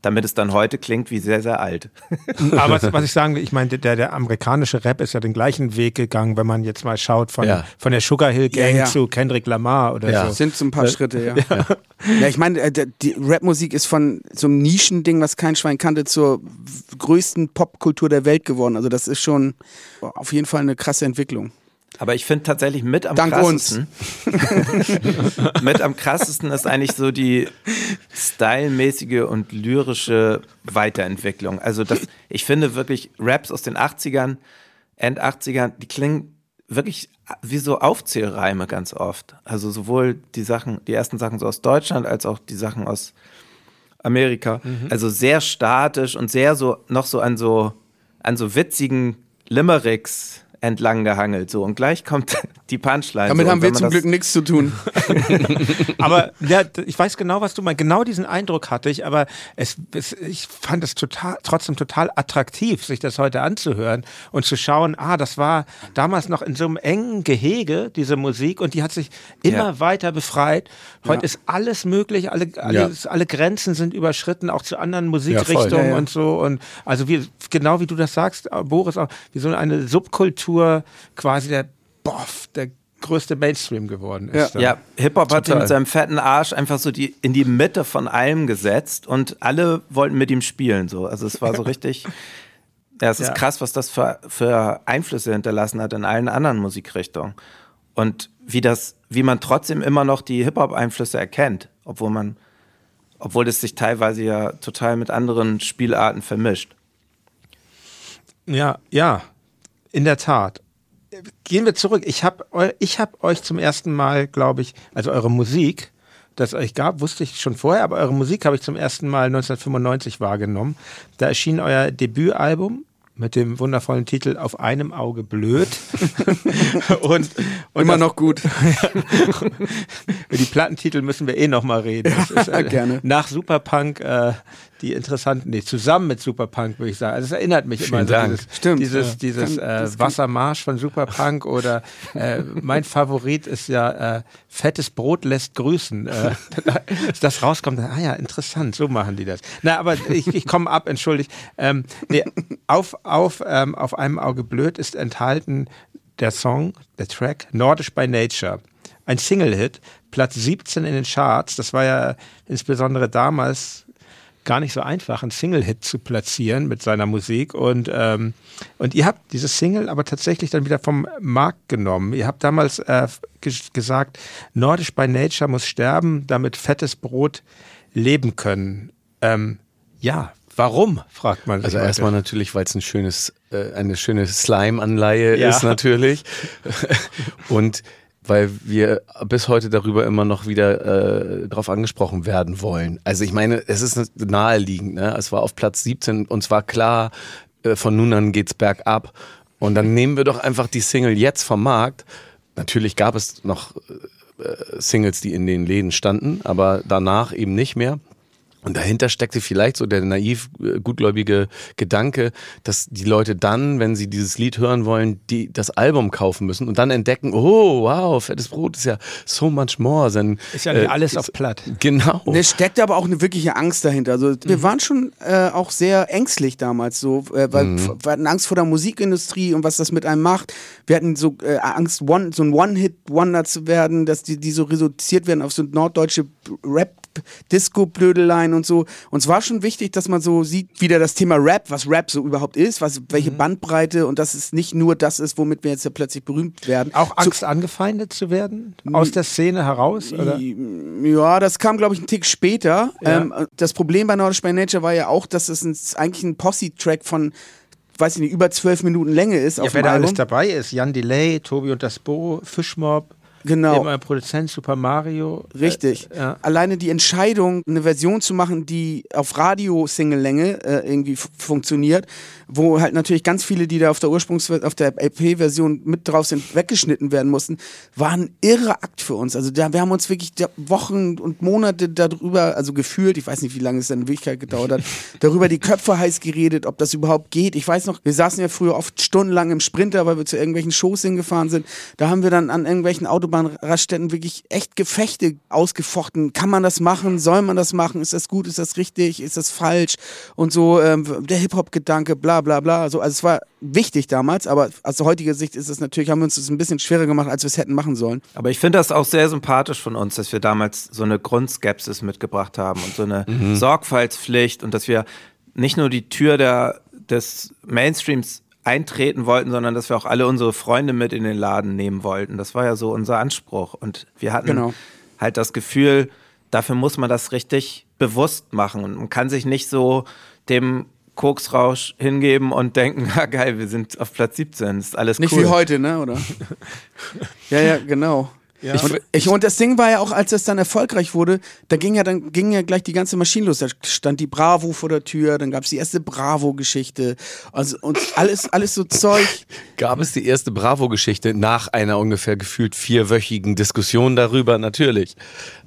Damit es dann heute klingt wie sehr, sehr alt. (laughs) Aber was, was ich sagen will, ich meine, der, der amerikanische Rap ist ja den gleichen Weg gegangen, wenn man jetzt mal schaut, von, Ja. von der Sugar Hill Gang Ja, ja. zu Kendrick Lamar oder Ja. so. sind so ein paar Schritte, (laughs) ja. Ja, ich meine, äh, die Rapmusik ist von so einem Nischending, was kein Schwein kannte, zur größten Popkultur der Welt geworden. Also das ist schon auf jeden Fall eine krasse Entwicklung. Aber ich finde tatsächlich mit am Dank krassesten. (laughs) mit am krassesten ist eigentlich so die stylmäßige und lyrische Weiterentwicklung. Also das, ich finde wirklich Raps aus den 80ern, End 80ern, die klingen wirklich wie so Aufzählreime ganz oft. Also sowohl die Sachen, die ersten Sachen so aus Deutschland als auch die Sachen aus Amerika. Also sehr statisch und sehr so noch so an so an so witzigen Limericks entlang gehangelt. So und gleich kommt die Punchline. Damit so. haben wir zum Glück nichts zu tun. (laughs) aber ja, ich weiß genau, was du meinst. Genau diesen Eindruck hatte ich, aber es, es, ich fand es total, trotzdem total attraktiv, sich das heute anzuhören und zu schauen, ah, das war damals noch in so einem engen Gehege, diese Musik, und die hat sich immer Ja. weiter befreit. Heute Ja. ist alles möglich, alle, alle, alle Grenzen sind überschritten, auch zu anderen Musikrichtungen Ja, ja. und so. Und also wie, genau wie du das sagst, äh, Boris, auch wie so eine Subkultur quasi der Boff, der größte Mainstream geworden ist. dann. Ja, Hip-Hop hat mit seinem fetten Arsch einfach so die, in die Mitte von allem gesetzt und alle wollten mit ihm spielen. So. Also es war so (laughs) richtig. Ja, es ist Ja. krass, was das für, für Einflüsse hinterlassen hat in allen anderen Musikrichtungen. Und wie das, wie man trotzdem immer noch die Hip-Hop-Einflüsse erkennt, obwohl man, obwohl das sich teilweise ja total mit anderen Spielarten vermischt. Ja, ja, in der Tat. Gehen wir zurück. Ich habe ich hab euch zum ersten Mal, glaube ich, also eure Musik, das euch gab, wusste ich schon vorher, aber eure Musik habe ich zum ersten Mal 1995 wahrgenommen. Da erschien euer Debütalbum mit dem wundervollen Titel Auf einem Auge blöd. (laughs) und, und Immer das- noch gut. (laughs) Über die Plattentitel müssen wir eh noch mal reden. Das ist, äh, gerne. Nach Superpunk äh, die interessanten, nee, zusammen mit Superpunk würde ich sagen. Also es erinnert mich immer Vielen so Dank. dieses, Stimmt, dieses, ja. dieses Kann- äh, das kann- Wassermarsch von Superpunk oder äh, mein Favorit ist ja äh, fettes Brot lässt grüßen. Äh, (laughs) dass das rauskommt, ah ja, interessant, so machen die das. Na, aber ich, ich komme ab, entschuldigt. Ähm, nee, auf, auf, ähm, auf einem Auge blöd ist enthalten der Song, der Track Nordisch by Nature. Ein Single-Hit, Platz 17 in den Charts. Das war ja insbesondere damals gar nicht so einfach, einen Single-Hit zu platzieren mit seiner Musik. Und, ähm, und ihr habt dieses Single aber tatsächlich dann wieder vom Markt genommen. Ihr habt damals äh, ges gesagt, Nordisch by Nature muss sterben, damit fettes Brot leben können. Ähm, ja, warum, fragt man sich. Also erstmal natürlich, weil es ein schönes, äh, eine schöne Slime-Anleihe Ja. ist natürlich. (laughs) Und weil wir bis heute darüber immer noch wieder äh, drauf angesprochen werden wollen. Also ich meine, es ist naheliegend, ne? Es war auf Platz 17 und zwar klar, äh, von nun an geht's bergab. Und dann nehmen wir doch einfach die Single jetzt vom Markt. Natürlich gab es noch äh, Singles, die in den Läden standen, aber danach eben nicht mehr. Und dahinter steckte vielleicht so der naiv äh, gutgläubige Gedanke, dass die Leute dann, wenn sie dieses Lied hören wollen, die das Album kaufen müssen und dann entdecken, oh wow, fettes Brot ist ja so much more than ist ja nicht alles auf platt. Genau. Es steckt aber auch eine wirkliche Angst dahinter. Also wir waren schon äh, auch sehr ängstlich damals so, äh, weil wir hatten Angst vor der Musikindustrie und was das mit einem macht. Wir hatten so äh, Angst, one, so ein One-Hit-Wonder zu werden, dass die, die so reduziert werden auf so norddeutsche Rap. Disco-Blödeleien und so. Und es war schon wichtig, dass man so sieht, wieder das Thema Rap, was Rap so überhaupt ist, was, welche Bandbreite und dass es nicht nur das ist, womit wir jetzt ja plötzlich berühmt werden. Auch Angst, angefeindet zu werden? Aus der Szene heraus? Oder? Ja, das kam, glaube ich, einen Tick später. Ja. Ähm, das Problem bei Nordisch by Nature war ja auch, dass es ein, eigentlich ein Posse-Track von, weiß ich nicht, über zwölf Minuten Länge ist Ja, auf wer da alles dabei ist. Jan Delay, Tobi und das Bo, Fischmob. Genau. Eben ein Produzent Super Mario. Richtig. Äh, ja. Alleine die Entscheidung, eine Version zu machen, die auf Radio-Single-Länge äh, irgendwie funktioniert, wo halt natürlich ganz viele, die da auf der Ursprungs auf der LP-Version mit drauf sind, weggeschnitten werden mussten, war ein irrer Akt für uns. Also da, wir haben uns wirklich Wochen und Monate darüber, also gefühlt, ich weiß nicht, wie lange es dann in Wirklichkeit gedauert hat, (laughs) darüber die Köpfe heiß geredet, ob das überhaupt geht. Ich weiß noch, wir saßen ja früher oft stundenlang im Sprinter, weil wir zu irgendwelchen Shows hingefahren sind. Da haben wir dann an irgendwelchen Autobahnraststätten wirklich echt Gefechte ausgefochten. Kann man das machen? Soll man das machen? Ist das gut? Ist das richtig? Ist das falsch? Und so ähm, der Hip-Hop-Gedanke, bla bla bla. So, also es war wichtig damals, aber aus heutiger Sicht ist es natürlich, haben wir uns das ein bisschen schwerer gemacht, als wir es hätten machen sollen. Aber ich finde das auch sehr sympathisch von uns, dass wir damals so eine Grundskepsis mitgebracht haben und so eine Sorgfaltspflicht und dass wir nicht nur die Tür der, des Mainstreams eintreten wollten, sondern dass wir auch alle unsere Freunde mit in den Laden nehmen wollten. Das war ja so unser Anspruch. Und wir hatten Genau. halt das Gefühl, dafür muss man das richtig bewusst machen. Und man kann sich nicht so dem Koksrausch hingeben und denken, (laughs) ja geil, wir sind auf Platz 17, ist alles Nicht cool. wie heute, ne? Oder? (laughs) ja, ja, genau. Ich, und, ich, und das Ding war ja auch, als das dann erfolgreich wurde, da ging ja dann ging ja gleich die ganze Maschine los. Da stand die Bravo vor der Tür, dann gab es die erste Bravo-Geschichte also, und alles, alles so Zeug. (laughs) Gab es die erste Bravo-Geschichte nach einer ungefähr gefühlt vierwöchigen Diskussion darüber? Natürlich.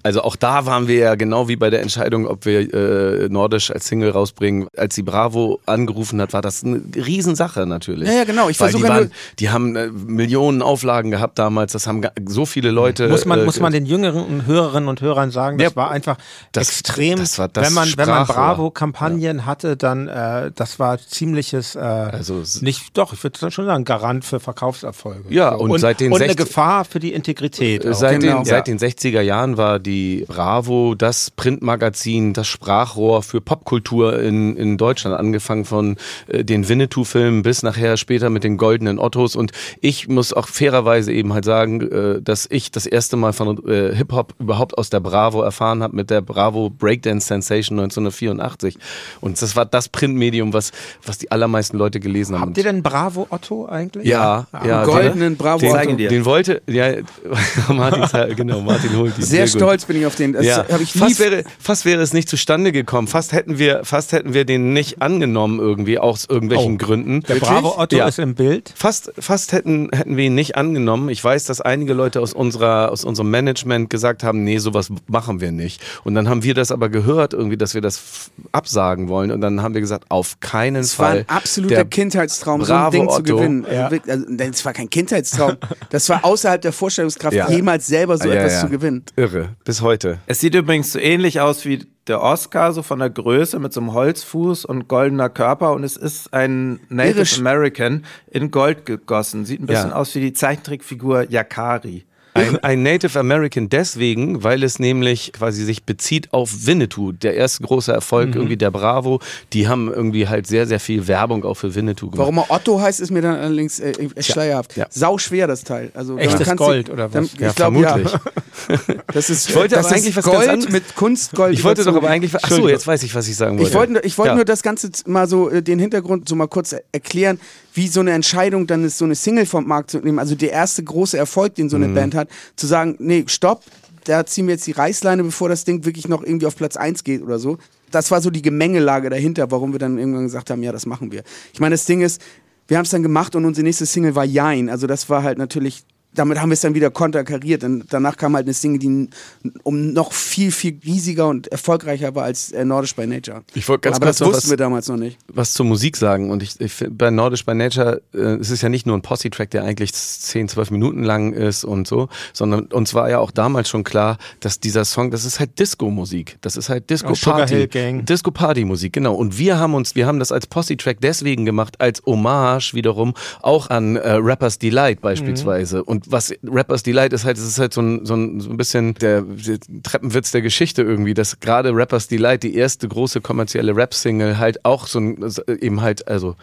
Also auch da waren wir ja genau wie bei der Entscheidung, ob wir äh, Nordisch als Single rausbringen. Als die Bravo angerufen hat, war das eine Riesensache natürlich. Ja, ja genau. Ich Weil die, waren, die haben äh, Millionen Auflagen gehabt damals. Das haben so viele Leute. Muss man, äh, muss man den jüngeren Hörerinnen und Hörern sagen, das ja, war einfach das, extrem. Das war das wenn man, wenn man Bravo-Kampagnen ja. hatte, dann äh, das war ziemliches, äh, also, nicht, doch, ich würde schon sagen, Garant für Verkaufserfolge. Ja, und, und seit den und eine Gefahr für die Integrität. Seit, genau. den, seit den 60er Jahren war die die Bravo das Printmagazin, das Sprachrohr für Popkultur in, in Deutschland, angefangen von äh, den Winnetou-Filmen bis nachher später mit den goldenen Ottos. Und ich muss auch fairerweise eben halt sagen, äh, dass ich das erste Mal von äh, Hip-Hop überhaupt aus der Bravo erfahren habe, mit der Bravo Breakdance Sensation 1984. Und das war das Printmedium, was, was die allermeisten Leute gelesen haben. Habt ihr denn Bravo Otto eigentlich? Ja, ja. ja goldenen Bravo den, Otto. Den wollte, ja, (laughs) Martin, (laughs) genau, Martin holt ihn. Sehr, sehr stolz stolz bin ich auf den. Das ja. ich fast, wäre, fast wäre es nicht zustande gekommen. Fast hätten wir, fast hätten wir den nicht angenommen irgendwie aus irgendwelchen oh. Gründen. Der Bravo Otto ja. ist im Bild. Fast, fast hätten, hätten wir ihn nicht angenommen. Ich weiß, dass einige Leute aus unserer, aus unserem Management gesagt haben, nee, sowas machen wir nicht. Und dann haben wir das aber gehört irgendwie, dass wir das absagen wollen. Und dann haben wir gesagt, auf keinen das Fall. Das war ein absoluter Kindheitstraum, so ein Ding Otto. zu gewinnen. Ja. Also, das war kein Kindheitstraum. Das war außerhalb der Vorstellungskraft, jemals selber so etwas zu gewinnen. Irre. Bis heute. Es sieht übrigens so ähnlich aus wie der Oscar, so von der Größe mit so einem Holzfuß und goldener Körper. Und es ist ein Native Irisch. American in Gold gegossen. Sieht ein bisschen ja. aus wie die Zeichentrickfigur Yakari. Ein, ein, Native American deswegen, weil es nämlich quasi sich bezieht auf Winnetou, der erste große Erfolg mhm. irgendwie der Bravo. Die haben irgendwie halt sehr, sehr viel Werbung auch für Winnetou gemacht. Warum er Otto heißt, ist mir dann allerdings äh, äh schleierhaft. Ja. Sau schwer das Teil. Also, Echtes Gold sie, oder was? Dann, ja, glaub, vermutlich. Ja. (laughs) Das ist, ich wollte das aber eigentlich was Gold ganz mit Kunstgold. Ich wollte doch aber eigentlich, achso, jetzt weiß ich, was ich sagen wollte. Ich wollte, ich wollte ja. nur das Ganze mal so, äh, den Hintergrund so mal kurz erklären wie so eine Entscheidung, dann ist so eine Single vom Markt zu nehmen, also der erste große Erfolg, den so eine mhm. Band hat, zu sagen, nee, stopp, da ziehen wir jetzt die Reißleine, bevor das Ding wirklich noch irgendwie auf Platz 1 geht oder so. Das war so die Gemengelage dahinter, warum wir dann irgendwann gesagt haben, ja, das machen wir. Ich meine, das Ding ist, wir haben es dann gemacht und unsere nächste Single war Jein. Also das war halt natürlich damit haben wir es dann wieder konterkariert. Und danach kam halt eine Single, die um noch viel, viel riesiger und erfolgreicher war als äh, Nordisch by Nature. Ich wollte ganz Aber kurz das wussten was, wir damals noch nicht. Was zur Musik sagen. Und ich, ich bei Nordisch by Nature äh, es ist ja nicht nur ein Posse-Track, der eigentlich 10, 12 Minuten lang ist und so, sondern uns war ja auch damals schon klar, dass dieser Song, das ist halt Disco-Musik. Das ist halt Disco-Party. Disco-Party-Musik, genau. Und wir haben uns, wir haben das als Posse-Track deswegen gemacht, als Hommage wiederum auch an äh, Rappers Delight beispielsweise. Mhm. Und und was Rappers Delight ist halt, es ist halt so ein, so ein, so ein bisschen der, der Treppenwitz der Geschichte irgendwie, dass gerade Rappers Delight, die erste große kommerzielle Rap-Single, halt auch so ein, eben halt, also,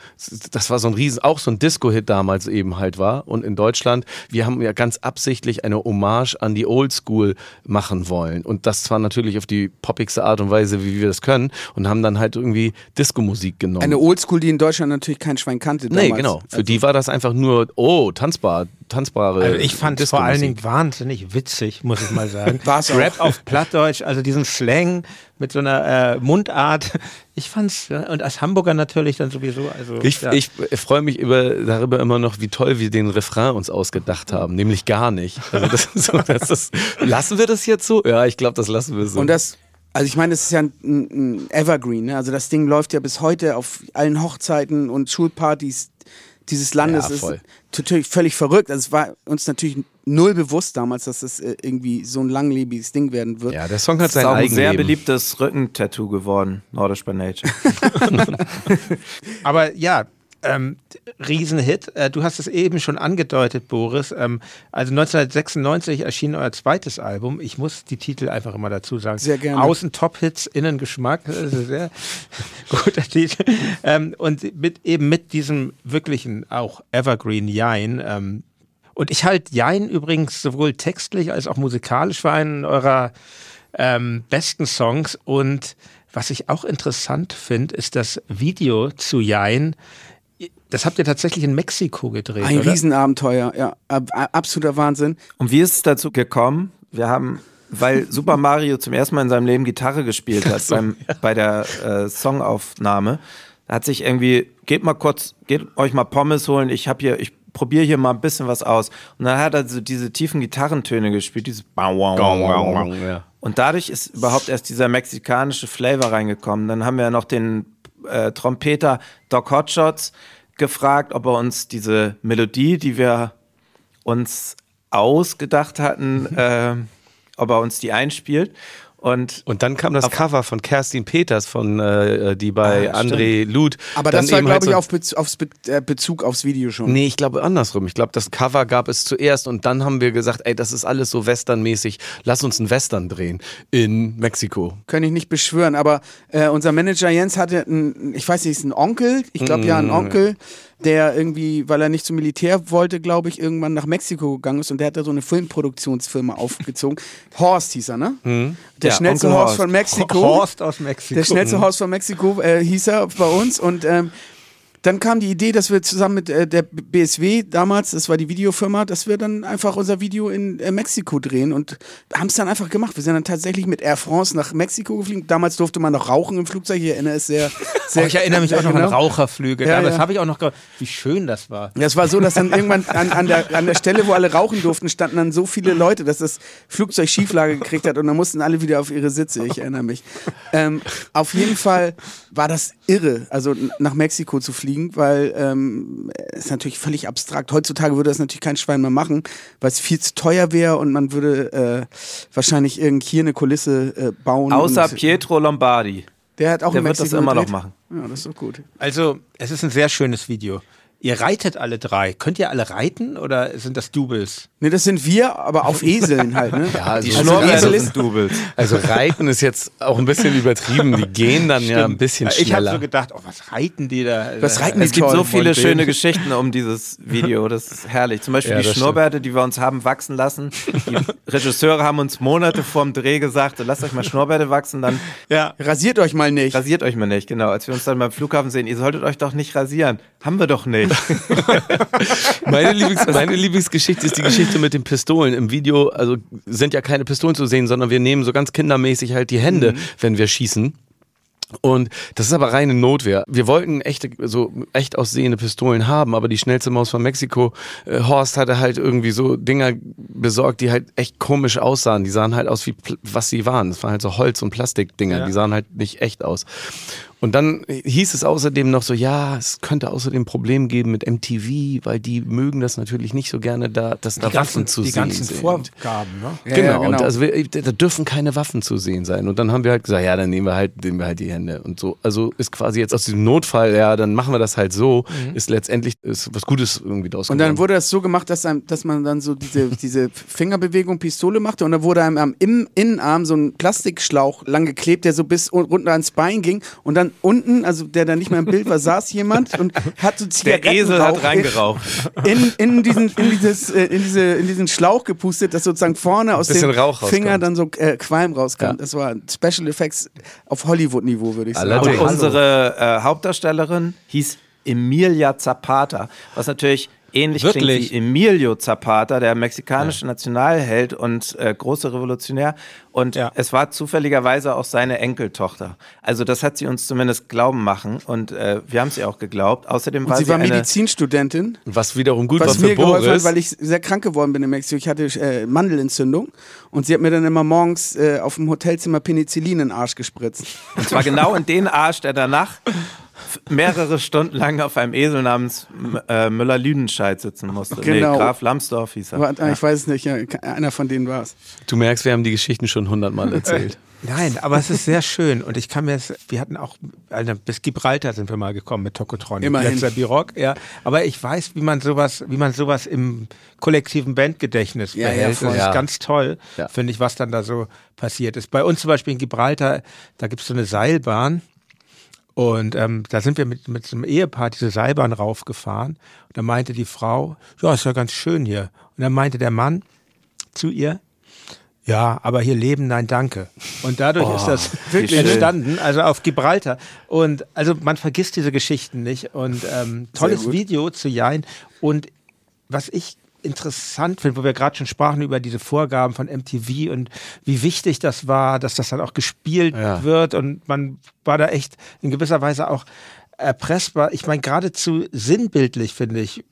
das war so ein riesen, auch so ein Disco-Hit damals eben halt war. Und in Deutschland, wir haben ja ganz absichtlich eine Hommage an die Oldschool machen wollen. Und das zwar natürlich auf die poppigste Art und Weise, wie wir das können, und haben dann halt irgendwie Disco-Musik genommen. Eine Oldschool, die in Deutschland natürlich kein Schwein kannte. Damals. Nee, genau. Für also die war das einfach nur, oh, tanzbar, tanzbare. Also ich fand es vor allen Dingen wahnsinnig witzig, muss ich mal sagen. (laughs) War's Rap auch. auf Plattdeutsch, also diesen Slang mit so einer äh, Mundart. Ich fand's, ja, und als Hamburger natürlich dann sowieso. Also, ich ja. ich freue mich über, darüber immer noch, wie toll wir den Refrain uns ausgedacht haben. Nämlich gar nicht. Also das, so, das, das, lassen wir das jetzt so? Ja, ich glaube, das lassen wir so. Und das also ich meine, es ist ja ein, ein Evergreen. Ne? Also das Ding läuft ja bis heute auf allen Hochzeiten und Schulpartys dieses Landes ja, ist natürlich völlig verrückt. Also es war uns natürlich null bewusst damals, dass das äh, irgendwie so ein langlebiges Ding werden wird. Ja, der Song hat sein eigenes. sehr beliebtes Rückentattoo geworden, Nordisch by Nature. (laughs) (laughs) Aber ja, ähm, Riesenhit. Äh, du hast es eben schon angedeutet, Boris. Ähm, also 1996 erschien euer zweites Album. Ich muss die Titel einfach immer dazu sagen. Sehr gerne. Außen Top-Hits, innen Geschmack. Das ist ein sehr (laughs) guter Titel. Ähm, und mit, eben mit diesem wirklichen auch Evergreen Jein. Ähm, und ich halte Jein übrigens sowohl textlich als auch musikalisch für einen eurer ähm, besten Songs. Und was ich auch interessant finde, ist das Video zu Jein Das habt ihr tatsächlich in Mexiko gedreht, Ein oder? Riesenabenteuer, ja. Ab, absoluter Wahnsinn. Und wie ist es dazu gekommen? Wir haben, weil Super Mario zum ersten Mal in seinem Leben Gitarre gespielt hat beim, bei der äh, Songaufnahme, hat sich irgendwie, geht mal kurz, geht euch mal Pommes holen, ich habe hier, ich probiere hier mal ein bisschen was aus. Und dann hat er so diese tiefen Gitarrentöne gespielt, dieses Bau, wow, wow, wow. Ja. Und dadurch ist überhaupt erst dieser mexikanische Flavor reingekommen. Dann haben wir noch den äh, Trompeter Doc Hotshots gefragt, ob er uns diese Melodie, die wir uns ausgedacht hatten, (laughs) äh, ob er uns die einspielt. Und Und dann kam das Cover von Kerstin Peters, von äh, die bei Ah, André Luth. Aber das war, glaube halt ich, so- auf Bez aufs Be äh, Bezug aufs Video schon. Nee, ich glaube andersrum. Ich glaube, das Cover gab es zuerst und dann haben wir gesagt, ey, das ist alles so westernmäßig. Lass uns einen Western drehen in Mexiko. Kann ich nicht beschwören, aber äh, unser Manager Jens hatte einen, ich weiß nicht, ist ein Onkel, ich glaube ja, Mm. ein Onkel, der irgendwie, weil er nicht zum Militär wollte, glaube ich, irgendwann nach Mexiko gegangen ist und der hat da so eine Filmproduktionsfirma (laughs) aufgezogen. Horst hieß er, ne? Der Ja, schnellste Onkel Horst Horst. von Mexiko. Horst aus Mexiko. Der schnellste Horst von Mexiko äh, hieß er bei uns und ähm, dann kam die Idee, dass wir zusammen mit äh, der BSW damals, das war die Videofirma, dass wir dann einfach unser Video in äh, Mexiko drehen und haben es dann einfach gemacht. Wir sind dann tatsächlich mit Air France nach Mexiko geflogen. Damals durfte man noch rauchen im Flugzeug. Ich erinnere es sehr, (laughs) sehr Oh, ich erinnere mich auch noch genau. an Raucherflüge. Ja, Ja, das habe ich auch noch Wie schön das war. Ja, es war so, dass dann irgendwann an, an, der, an der Stelle, wo alle rauchen durften, standen dann so viele Leute, dass das Flugzeug Schieflage gekriegt hat und dann mussten alle wieder auf ihre Sitze. Ich erinnere mich. Ähm, auf jeden Fall war das irre, also nach Mexiko zu fliegen, weil ähm, es ist natürlich völlig abstrakt. Heutzutage würde das natürlich kein Schwein mehr machen, weil es viel zu teuer wäre und man würde äh, wahrscheinlich irgend hier eine Kulisse äh, bauen. außer und, Pietro Lombardi. der hat auch der in wird das immer noch gedreht. machen. Ja, das ist doch gut. Also, es ist ein sehr schönes Video. Ihr reitet alle drei. Könnt ihr alle reiten oder sind das Doubles? Ne, das sind wir, aber auf Eseln halt. Ne? (laughs) Ja, also, Die ist- sind Doubles. also Reiten ist jetzt auch ein bisschen übertrieben. Die gehen dann ja ein bisschen Ich habe schneller. so gedacht, oh, was reiten die da? Was reiten die Es gibt so viele schöne Geschichten um dieses Video, das ist herrlich. Zum Beispiel Ja, die Schnurrbärte, die wir uns haben wachsen lassen. Die (laughs) Regisseure haben uns Monate vorm Dreh gesagt, lasst euch mal Schnurrbärte wachsen, dann Ja. Rasiert euch mal nicht. rasiert euch mal nicht. Genau, als wir uns dann beim Flughafen sehen, ihr solltet euch doch nicht rasieren. Haben wir doch nicht. (laughs) Meine, Lieblings meine Lieblingsgeschichte ist die Geschichte mit den Pistolen. Im Video, also sind ja keine Pistolen zu sehen, sondern wir nehmen so ganz kindermäßig halt die Hände, wenn wir schießen. Und das ist aber reine Notwehr. Wir wollten echte, so echt aussehende Pistolen haben, aber die schnellste Maus von Mexiko, äh, Horst hatte halt irgendwie so Dinger besorgt, die halt echt komisch aussahen. Die sahen halt aus wie was sie waren. Das waren halt so Holz- und Plastikdinger. Die sahen halt nicht echt aus. Und dann hieß es außerdem noch so, ja, es könnte außerdem ein Problem geben mit MTV, weil die mögen das natürlich nicht so gerne, da, dass da Die Waffen ganzen, zu die sehen ganzen sind. Vorgaben, ne? Ja, Genau, ja, genau. und also wir, da dürfen keine Waffen zu sehen sein. Und dann haben wir halt gesagt, ja, dann nehmen wir halt, nehmen wir halt die Hände und so. Also ist quasi jetzt aus diesem Notfall, ja, dann machen wir das halt so, ist letztendlich ist was Gutes irgendwie draus Und dann wurde das so gemacht, dass, einem, dass man dann so diese, (laughs) diese Fingerbewegung Pistole machte und dann wurde einem am im Innenarm so ein Plastikschlauch lang geklebt, der so bis un- runter ans Bein ging und dann unten, also der dann nicht mehr im Bild war, saß jemand und hat so Der Zigaretten Esel hat reingeraucht. in, in, diesen, in, dieses, äh, in, diese, in diesen Schlauch gepustet, dass sozusagen vorne aus dem Finger dann so äh, Qualm rauskam. Ja. Das war Special Effects auf Hollywood-Niveau, würde ich sagen. Allerdings. Und unsere äh, Hauptdarstellerin hieß Emilia Zapata, was natürlich ähnlich Wirklich? klingt wie Emilio Zapata, der mexikanische Nationalheld und äh, große Revolutionär. Und Ja. es war zufälligerweise auch seine Enkeltochter. Also das hat sie uns zumindest glauben machen und äh, wir haben sie auch geglaubt. Außerdem Und war sie sie, war eine Medizinstudentin. was wiederum gut was war für mir geholfen Boris. hat, weil ich sehr krank geworden bin in Mexiko. Ich hatte äh, Mandelentzündung und sie hat mir dann immer morgens äh, auf dem Hotelzimmer Penicillin in den Arsch gespritzt. Und zwar genau in den Arsch, der danach mehrere Stunden lang auf einem Esel namens äh, Müller-Lüdenscheid sitzen musste. Genau. Nee, Graf Lambsdorff hieß er. Äh, Ich weiß es nicht, ja, einer von denen war es. du merkst, wir haben die Geschichten schon hundertmal erzählt. (laughs) Nein, aber es ist sehr schön und ich kann mir es, wir hatten auch, also bis Gibraltar sind wir mal gekommen mit Tokotronic, Immerhin. letzter ja. Aber ich weiß, wie man sowas, wie man sowas im kollektiven Bandgedächtnis Ja, ja, behält. voll. das Ja. ist ganz toll, Ja. finde ich, was dann da so passiert ist. Bei uns zum Beispiel in Gibraltar, da gibt es so eine Seilbahn und ähm, da sind wir mit, mit so einem Ehepaar diese Seilbahn raufgefahren und da meinte die Frau, ja, ist ja ganz schön hier. Und dann meinte der Mann zu ihr, Ja, aber hier leben, nein, danke. Und dadurch ist das wie schön. entstanden, also auf Gibraltar. Und also man vergisst diese Geschichten nicht. Und ähm, tolles. Video zu Jein. Und was ich interessant finde, wo wir gerade schon sprachen über diese Vorgaben von MTV und wie wichtig das war, dass das dann auch gespielt Ja. wird und man war da echt in gewisser Weise auch erpressbar. Ich meine, geradezu sinnbildlich finde ich,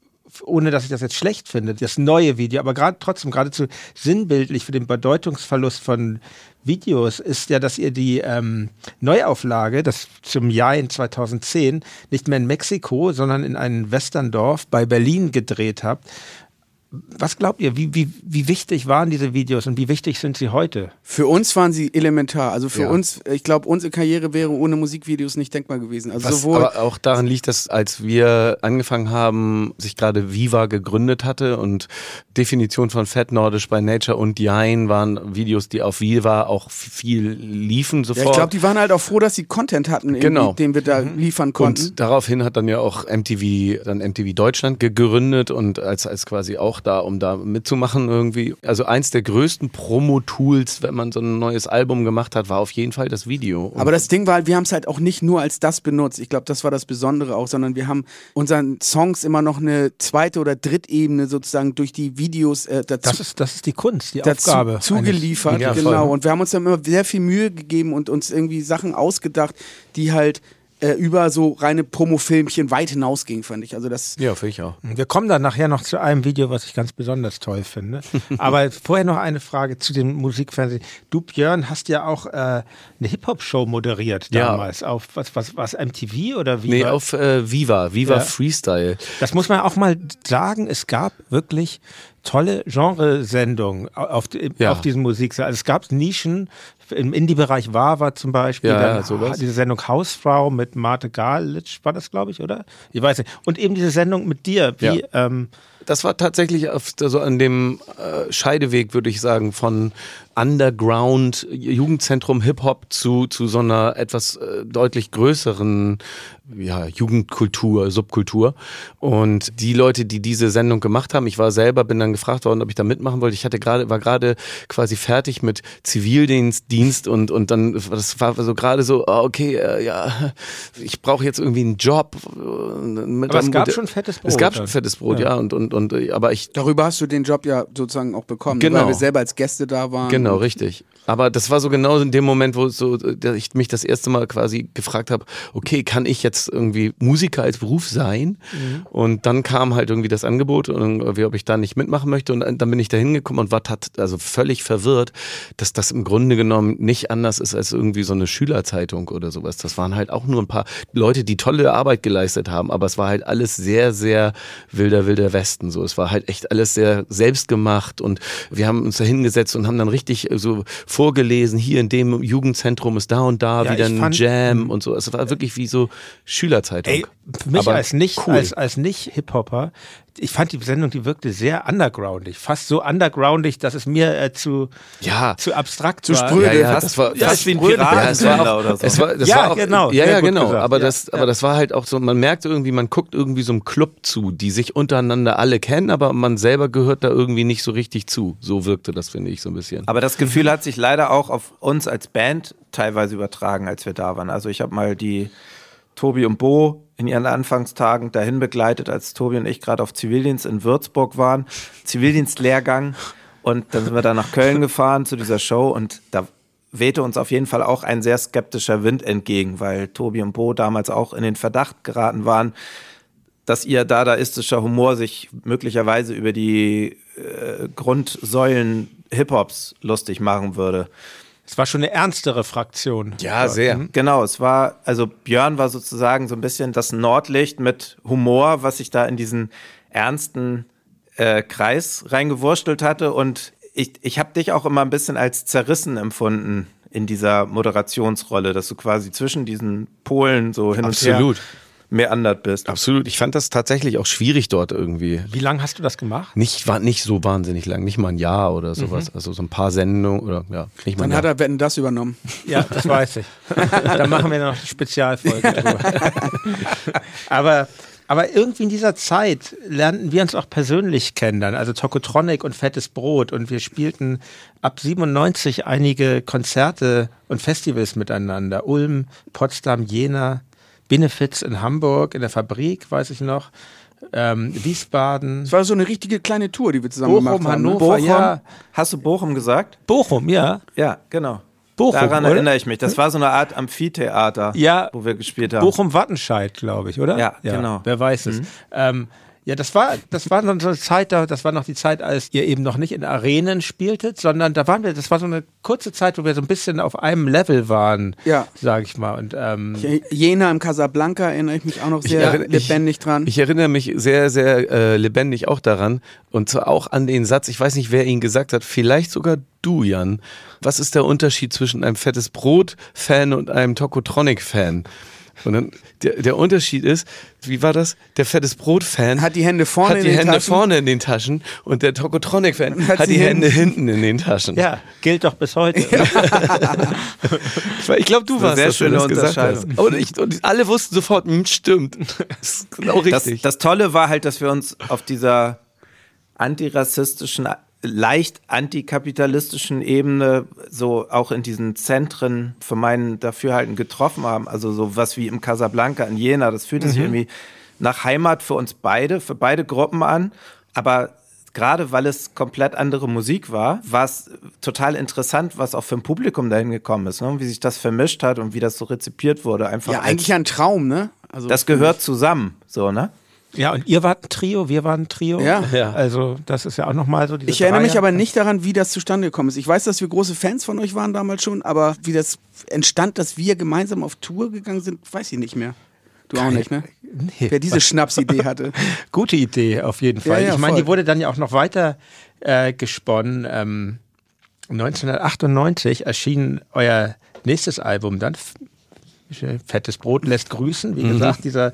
ohne dass ich das jetzt schlecht finde, das neue Video, aber gerade trotzdem geradezu sinnbildlich für den Bedeutungsverlust von Videos ist ja, dass ihr die ähm, Neuauflage, das zum Jahr in 2010, nicht mehr in Mexiko, sondern in einem Westerndorf bei Berlin gedreht habt. Was glaubt ihr, wie, wie, wie wichtig waren diese Videos und wie wichtig sind sie heute? Für uns waren sie elementar. Also für Ja. uns, ich glaube, unsere Karriere wäre ohne Musikvideos nicht denkbar gewesen. Also Was sowohl aber auch daran liegt, dass als wir angefangen haben, sich gerade Viva gegründet hatte und Definition von Fat Nordisch by Nature und Jein waren Videos, die auf Viva auch viel liefen ja, sofort. ich glaube, die waren halt auch froh, dass sie Content hatten, Genau. den wir da liefern konnten. Und daraufhin hat dann ja auch MTV, dann MTV Deutschland gegründet und als, als quasi auch da, um da mitzumachen irgendwie. Also eins der größten Promo-Tools, wenn man so ein neues Album gemacht hat, war auf jeden Fall das Video. Und Aber das Ding war halt, wir haben es halt auch nicht nur als das benutzt. Ich glaube, das war das Besondere auch, sondern wir haben unseren Songs immer noch eine zweite oder Drittebene sozusagen durch die Videos äh, dazu, Das ist, das ist die Kunst, die dazu Aufgabe. zugeliefert. Ja, genau. Und wir haben uns dann immer sehr viel Mühe gegeben und uns irgendwie Sachen ausgedacht, die halt äh, über so reine Promofilmchen weit hinausgingen, fand ich. Also das ja, finde ich auch. Wir kommen dann nachher noch zu einem Video, was ich ganz besonders toll finde. (laughs) Aber vorher noch eine Frage zu dem Musikfernsehen. Du, Björn, hast ja auch äh, eine Hip-Hop-Show moderiert Ja. damals. Auf was, was, was MTV oder wie? Nee, auf äh, Viva, Viva Ja. Freestyle. Das muss man auch mal sagen. Es gab wirklich tolle Genresendungen auf, Ja. auf diesem Musiksaal. Also es gab Nischen im Indie-Bereich Wawa zum Beispiel. Ja, dann ja, sowas. Diese Sendung Hausfrau mit Marte Galitsch war das, glaube ich, oder? Ich weiß nicht. Und eben diese Sendung mit dir. Wie, Ja. ähm, Das war tatsächlich auf, so an dem äh, Scheideweg, würde ich sagen, von Underground Jugendzentrum Hip-Hop zu, zu so einer etwas äh, deutlich größeren ja, Jugendkultur, Subkultur. Und die Leute, die diese Sendung gemacht haben, ich war selber, bin dann gefragt worden, ob ich da mitmachen wollte. Ich hatte gerade, war gerade quasi fertig mit Zivildienst Dienst und, und dann, das war so gerade so, ah, okay, äh, ja, ich brauche jetzt irgendwie einen Job. mit Aber es gab schon fettes Es Brot gab dann. schon fettes Brot, ja, und, und, und, äh, aber ich, darüber hast du den Job ja sozusagen auch bekommen, ne? Genau. weil wir selber als Gäste da waren. Genau, richtig. Aber das war so genau in dem Moment, wo so, ich mich das erste Mal quasi gefragt habe, okay, kann ich jetzt irgendwie Musiker als Beruf sein? Und dann kam halt irgendwie das Angebot und irgendwie, ob ich da nicht mitmachen möchte. Und dann bin ich da hingekommen und war tat, also völlig verwirrt, dass das im Grunde genommen nicht anders ist als irgendwie so eine Schülerzeitung oder sowas. Das waren halt auch nur ein paar Leute, die tolle Arbeit geleistet haben, aber es war halt alles sehr, sehr wilder, wilder Westen. So, es war halt echt alles sehr selbstgemacht und wir haben uns da hingesetzt und haben dann richtig äh, so vorgelesen, hier in dem Jugendzentrum ist da und da Ja, wieder ein fand- Jam und so. Es war wirklich wie so Schülerzeitung. Ey, für mich Aber als nicht, cool. als, als nicht Hip-Hopper, ich fand die Sendung, die wirkte sehr undergroundig. Fast so undergroundig, dass es mir äh, zu, ja. zu abstrakt Zu war. spröde. Ja, ja, Fast- das war, ja, das ist wie ein spröde. Ja, es war Piratensender auch, oder so. Es war, das Ja, war auch, genau, Ja, ja, genau. gesagt. Aber Ja, das, ja. aber das war halt auch so, man merkt irgendwie, man guckt irgendwie so einem Club zu, die sich untereinander alle kennen, aber man selber gehört da irgendwie nicht so richtig zu. So wirkte das, finde ich, so ein bisschen. Aber das Gefühl hat sich leider auch auf uns als Band teilweise übertragen, als wir da waren. Also ich habe mal die Tobi und Bo in ihren Anfangstagen dahin begleitet, als Tobi und ich gerade auf Zivildienst in Würzburg waren. Zivildienstlehrgang. Und dann sind wir da nach Köln gefahren zu dieser Show und da wehte uns auf jeden Fall auch ein sehr skeptischer Wind entgegen, weil Tobi und Bo damals auch in den Verdacht geraten waren, dass ihr dadaistischer Humor sich möglicherweise über die äh, Grundsäulen Hip-Hops lustig machen würde. Es war schon eine ernstere Fraktion. ja, sehr. Genau, es war, also Björn war sozusagen so ein bisschen das Nordlicht mit Humor, was sich da in diesen ernsten äh, Kreis reingewurstelt hatte. Und ich, ich habe dich auch immer ein bisschen als zerrissen empfunden in dieser Moderationsrolle, dass du quasi zwischen diesen Polen so hin und Absolut. her meandert bist. Absolut. Ich fand das tatsächlich auch schwierig dort irgendwie. Wie lange hast du das gemacht? Nicht, war nicht so wahnsinnig lang, nicht mal ein Jahr oder sowas. Also so ein paar Sendungen oder ja, nicht mal Dann hat er Wetten das übernommen. Ja, das weiß ich. (laughs) Dann machen wir noch eine Spezialfolge drüber. (laughs) Aber Aber irgendwie in dieser Zeit lernten wir uns auch persönlich kennen dann, also Tokotronic und Fettes Brot und wir spielten ab 97 einige Konzerte und Festivals miteinander. Ulm, Potsdam, Jena, Benefits in Hamburg, in der Fabrik, weiß ich noch. Ähm, Wiesbaden, Es war so eine richtige kleine Tour, die wir zusammen Bochum, gemacht haben. ne? Hannover, Bochum. ja. Hast du Bochum gesagt? Bochum, ja. Ja, genau. Bochum, Daran oder? erinnere ich mich. Das war so eine Art Amphitheater, Ja. wo wir gespielt haben. Bochum-Wattenscheid, glaube ich, oder? Ja, genau. Wer weiß es. Ähm, ja, das war, das war so eine Zeit, da, das war noch die Zeit, als ihr eben noch nicht in Arenen spieltet, sondern da waren wir, das war so eine kurze Zeit, wo wir so ein bisschen auf einem Level waren, Ja. sag ich mal. Und ähm, Jena im Casablanca erinnere ich mich auch noch sehr erinnere- ich- lebendig dran. Ich erinnere mich sehr, sehr äh, lebendig auch daran und zwar auch an den Satz, ich weiß nicht, wer ihn gesagt hat, vielleicht sogar du, Jan. Was ist der Unterschied zwischen einem fettes Brot-Fan und einem Tokotronic-Fan? Und dann, der, der Unterschied ist, wie war das? Der fettes Brot-Fan Hat die Hände vorne hat in die den Hände Taschen. vorne in den Taschen und der Tokotronic-Fan Hat hat, die Hände hinten. in den Taschen. ja, gilt doch bis heute. Ich, glaube, du eine warst sehr das, schöne das gesagt hast. Unterscheidung. Und, ich, und alle wussten sofort, hm, stimmt. (laughs) Das ist genau Das, richtig. das Tolle war halt, dass wir uns auf dieser antirassistischen, leicht antikapitalistischen Ebene so auch in diesen Zentren für meinen Dafürhalten getroffen haben. Also so was wie im Casablanca in Jena. Das fühlte sich irgendwie nach Heimat für uns beide, für beide Gruppen an. Aber gerade weil es komplett andere Musik war, war es total interessant, was auch für ein Publikum dahin gekommen ist, ne? Wie sich das vermischt hat und wie das so rezipiert wurde. Einfach ja, eigentlich ein Traum, ne? Also das gehört zusammen, so, ne? Ja, und ihr wart ein Trio, wir waren ein Trio. Ja. Ja. Also, das ist ja auch nochmal so diese Ich erinnere mich aber nicht daran, wie das zustande gekommen ist. Ich weiß, dass wir große Fans von euch waren damals schon, aber wie das entstand, dass wir gemeinsam auf Tour gegangen sind, weiß ich nicht mehr. Du auch nicht, ne? Nee. Wer diese Schnapsidee hatte. (laughs) Gute Idee, auf jeden Fall. Ja, ja, ich meine, die wurde dann ja auch noch weiter äh, gesponnen. Ähm, 1998 erschien euer nächstes Album dann. F- Fettes Brot lässt grüßen, wie gesagt, dieser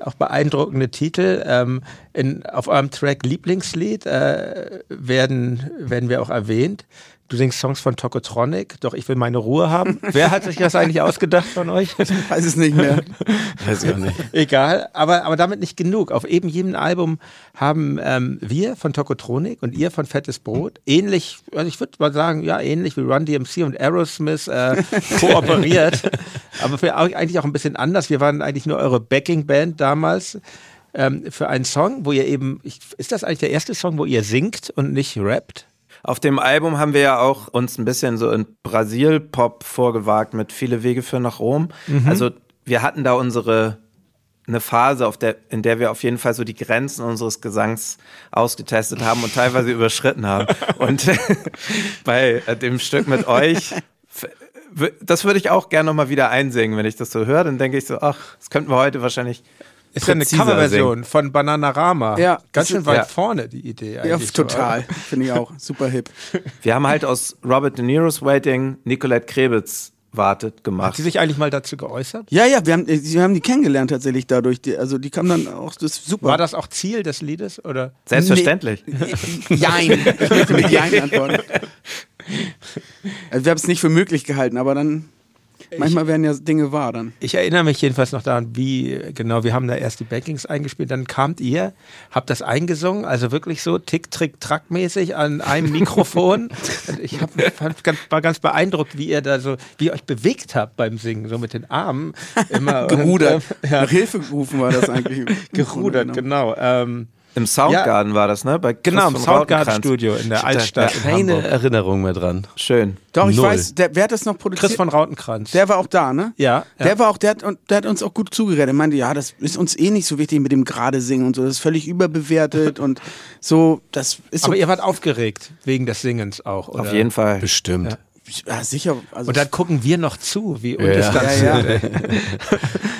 auch beeindruckende Titel. Ähm, in, auf eurem Track Lieblingslied äh, werden, werden wir auch erwähnt. Du singst Songs von Tokotronic, doch ich will meine Ruhe haben. (laughs) Wer hat sich das eigentlich ausgedacht von euch? Weiß es nicht mehr. (laughs) Weiß ich auch nicht. Egal, aber, aber damit nicht genug. Auf eben jedem Album haben ähm, wir von Tokotronic und ihr von Fettes Brot ähnlich, also ich würde mal sagen, ja, ähnlich wie Run DMC und Aerosmith äh, (laughs) kooperiert. Aber für auch, eigentlich auch ein bisschen anders. Wir waren eigentlich nur eure Backing-Band damals. Ähm, für einen Song, wo ihr eben, ich, ist das eigentlich der erste Song, wo ihr singt und nicht rappt? Auf dem Album haben wir ja auch uns ein bisschen so in Brasil-Pop vorgewagt mit Viele Wege führen nach Rom. Also wir hatten da unsere eine Phase, auf der, in der wir auf jeden Fall so die Grenzen unseres Gesangs ausgetestet haben und teilweise (laughs) überschritten haben. Und (laughs) bei äh, dem Stück mit euch, das würde ich auch gerne nochmal wieder einsingen, wenn ich das so höre. Dann denke ich so, ach, das könnten wir heute wahrscheinlich. Ist ja eine Coverversion von Bananarama. Ja, Ganz schön ist- weit ja. vorne, die Idee Ja, eigentlich. so, total. Finde ich auch. Super hip. (laughs) Wir haben halt aus Robert De Niro's Waiting Nicolette Krebitz wartet Hat gemacht. sie sich eigentlich mal dazu geäußert? Ja, ja, wir haben, äh, wir haben die kennengelernt tatsächlich dadurch. Die, also die kam dann auch, das ist super. War das auch Ziel des Liedes? Oder? Selbstverständlich. Jein. (laughs) Ich möchte mit Jein antworten. (laughs) Also wir haben es nicht für möglich gehalten, aber dann, manchmal werden ja Dinge wahr dann. Ich erinnere mich jedenfalls noch daran, wie, genau, wir haben da erst die Backings eingespielt, dann kamt ihr, habt das eingesungen, also wirklich so tick, trick, track mäßig an einem (laughs) Mikrofon. Ich hab, fand, ganz, war ganz beeindruckt, wie ihr da so, wie ihr euch bewegt habt beim Singen, so mit den Armen. Immer (laughs) Gerudert. Und, äh, ja, Nach Hilfe gerufen war das eigentlich. (laughs) gerudert, genau. Ähm, Im Soundgarden war das, ne? Bei genau, im. Soundgarden-Studio in der Ich da Altstadt. in keine Hamburg. Erinnerung mehr dran. Schön. Doch, ich Null. weiß, der, wer hat das noch produziert? Chris von Rautenkranz. der war auch da, ne? ja, ja. Der war auch, der hat, und der hat uns auch gut zugeredet. Er meinte, ja, das ist uns eh nicht so wichtig mit dem gerade singen und so. Das ist völlig überbewertet und so, das ist so. Aber ihr wart aufgeregt wegen des Singens auch, oder? Auf jeden Fall. Bestimmt. ja, sicher. Also Und dann gucken wir noch zu, wie und Ja. das dann ja, ja. (laughs) (laughs)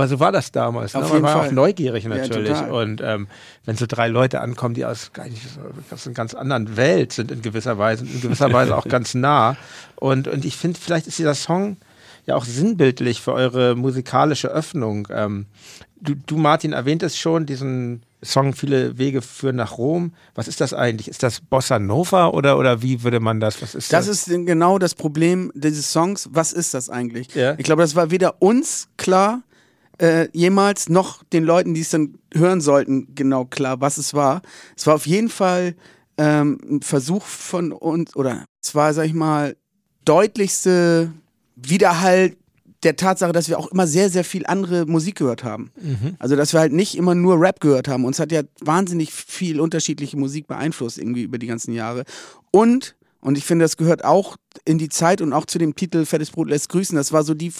Aber so war das damals. Ne? Auf Man jeden war Fall. auch neugierig Ja, natürlich. total. und ähm, wenn so drei Leute ankommen, die aus, aus einer ganz anderen Welt sind in gewisser Weise, in gewisser Weise auch (laughs) ganz nah. Und, und ich finde, vielleicht ist dieser Song ja auch sinnbildlich für eure musikalische Öffnung. Ähm, du, du, Martin, erwähntest schon diesen Song Viele Wege führen nach Rom. Was ist das eigentlich? Ist das Bossa Nova oder, oder wie würde man das? Was ist Das das? ist genau das Problem dieses Songs. Was ist das eigentlich? Ja. Ich glaube, das war weder uns klar, äh, jemals noch den Leuten, die es dann hören sollten, genau klar, was es war. Es war auf jeden Fall ähm, ein Versuch von uns, oder es war, sag ich mal, deutlichste Widerhall der Tatsache, dass wir auch immer sehr, sehr viel andere Musik gehört haben. Also, dass wir halt nicht immer nur Rap gehört haben. Uns hat ja wahnsinnig viel unterschiedliche Musik beeinflusst irgendwie über die ganzen Jahre. Und, und ich finde, das gehört auch in die Zeit und auch zu dem Titel Fettes Brot lässt grüßen. Das war so die,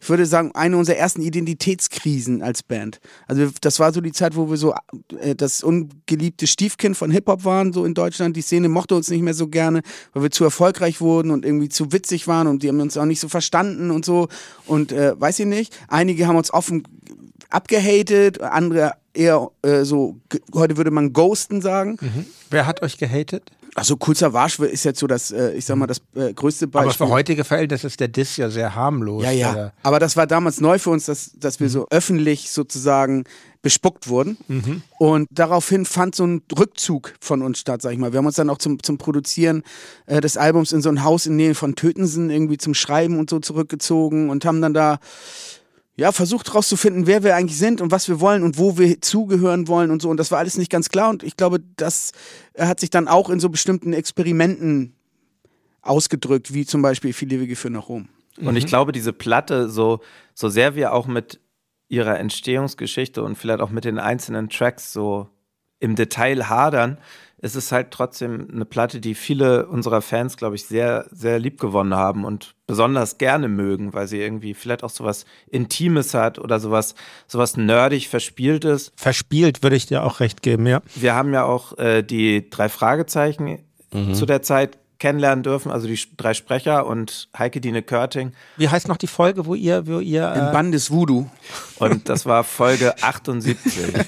ich würde sagen, eine unserer ersten Identitätskrisen als Band. Also, das war so die Zeit, wo wir so äh, das ungeliebte Stiefkind von Hip-Hop waren, so in Deutschland. Die Szene mochte uns nicht mehr so gerne, weil wir zu erfolgreich wurden und irgendwie zu witzig waren und die haben uns auch nicht so verstanden und so. Und äh, weiß ich nicht, einige haben uns offen abgehatet, andere eher äh, so, heute würde man ghosten sagen. Wer hat euch gehatet? Also Cool Savage ist jetzt so das, äh, ich sag mal, das äh, größte Aber Beispiel. für heutige Verhältnisse ist der Diss ja sehr harmlos. Ja, ja. Oder- Aber das war damals neu für uns, dass, dass wir so öffentlich sozusagen bespuckt wurden. Und daraufhin fand so ein Rückzug von uns statt, sag ich mal. Wir haben uns dann auch zum, zum Produzieren äh, des Albums in so ein Haus in Nähe von Tötensen irgendwie zum Schreiben und so zurückgezogen und haben dann da ja, versucht rauszufinden, wer wir eigentlich sind und was wir wollen und wo wir zugehören wollen und so. Und das war alles nicht ganz klar. Und ich glaube, das äh, hat sich dann auch in so bestimmten Experimenten ausgedrückt, wie zum Beispiel Viele Wege führen nach Rom. Und ich glaube, diese Platte, so, so sehr wir auch mit ihrer Entstehungsgeschichte und vielleicht auch mit den einzelnen Tracks so im Detail hadern, ist es halt trotzdem eine Platte, die viele unserer Fans, glaube ich, sehr, sehr lieb gewonnen haben und besonders gerne mögen, weil sie irgendwie vielleicht auch sowas Intimes hat oder sowas, sowas nerdig Verspieltes. Verspielt würde ich dir auch recht geben, ja. Wir haben ja auch äh, die drei Fragezeichen zu der Zeit kennenlernen dürfen, also die drei Sprecher und Heike Dine Körting. Wie heißt noch die Folge, wo ihr, wo ihr Im äh, Bann des Voodoo. Und das war Folge (laughs) 78,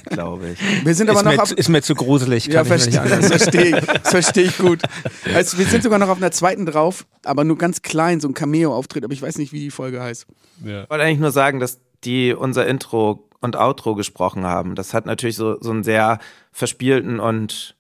glaube ich. Wir sind aber ist, noch mir, ab, zu- ist mir zu gruselig. ja, ich verstehe, nicht das verstehe ich, das (laughs) verstehe ich gut. Also, wir sind sogar noch auf einer zweiten drauf, aber nur ganz klein, so ein Cameo-Auftritt, aber ich weiß nicht, wie die Folge heißt. Ich wollte eigentlich nur sagen, dass die unser Intro und Outro gesprochen haben. Das hat natürlich so, so einen sehr verspielten und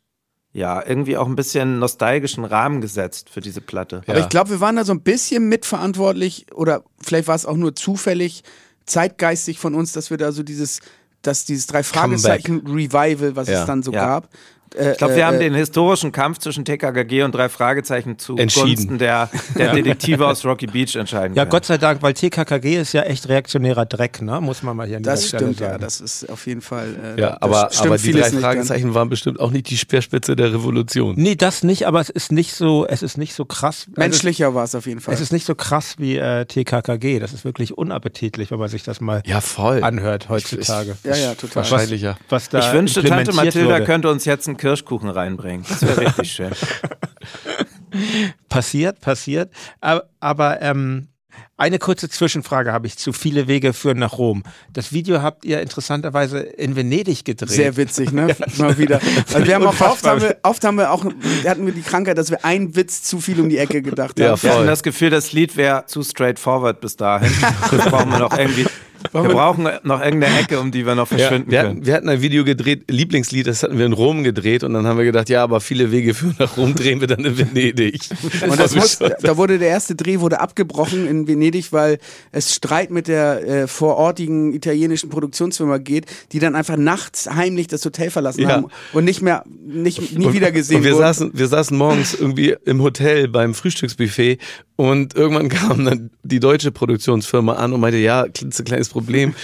ja, irgendwie auch ein bisschen nostalgischen Rahmen gesetzt für diese Platte. Aber ich glaube, wir waren da so ein bisschen mitverantwortlich oder vielleicht war es auch nur zufällig, zeitgeistig von uns, dass wir da so dieses, dass dieses drei Fragezeichen Revival, was Ja. es dann so Ja. gab. Äh, Ich glaube, wir äh, haben äh, den historischen Kampf zwischen TKKG und drei Fragezeichen Entschieden. zugunsten der, der Detektive aus Rocky Beach entscheiden Ja, können. Gott sei Dank, weil TKKG ist ja echt reaktionärer Dreck, ne? Muss man mal hier Das stimmt, ja, das ist auf jeden Fall. Äh, Ja, aber, aber die drei. Fragezeichen waren bestimmt auch nicht die Speerspitze der Revolution. Nee, das nicht, aber es ist nicht so, es ist nicht so krass. Also Menschlicher war es auf jeden Fall. Es ist nicht so krass wie äh, TKKG. Das ist wirklich unappetitlich, wenn man sich das mal Ja, voll. anhört heutzutage. ja, ja, total. Wahrscheinlich ja. Was da ich wünschte, Tante Mathilda könnte uns jetzt einen Kirschkuchen reinbringen. Das wäre richtig schön. (laughs) Passiert, passiert. Aber, aber ähm, eine kurze Zwischenfrage habe ich zu Viele Wege führen nach Rom. Das Video habt ihr interessanterweise in Venedig gedreht. Sehr witzig, ne? (laughs) Mal wieder. Also wir haben auch oft, haben wir, oft haben wir auch, hatten wir die Krankheit, dass wir einen Witz zu viel um die Ecke gedacht Ja, haben. Wir Voll. hatten das Gefühl, das Lied wäre zu straightforward bis dahin. Das brauchen wir noch irgendwie. Wir brauchen noch irgendeine Ecke, um die wir noch Ja, verschwinden wir, können. hatten, wir hatten ein Video gedreht, Lieblingslied, das hatten wir in Rom gedreht und dann haben wir gedacht, ja, aber viele Wege führen nach Rom, drehen wir dann in Venedig. (laughs) Und das muss, da wurde der erste Dreh wurde abgebrochen in Venedig, weil es Streit mit der äh, vorortigen italienischen Produktionsfirma geht, die dann einfach nachts heimlich das Hotel verlassen Ja. haben und nicht mehr, nicht, nie wieder gesehen Und wir wurden. saßen, wir saßen morgens irgendwie im Hotel beim Frühstücksbuffet und irgendwann (laughs) kam dann die deutsche Produktionsfirma an und meinte, ja, klitzekleines Problem,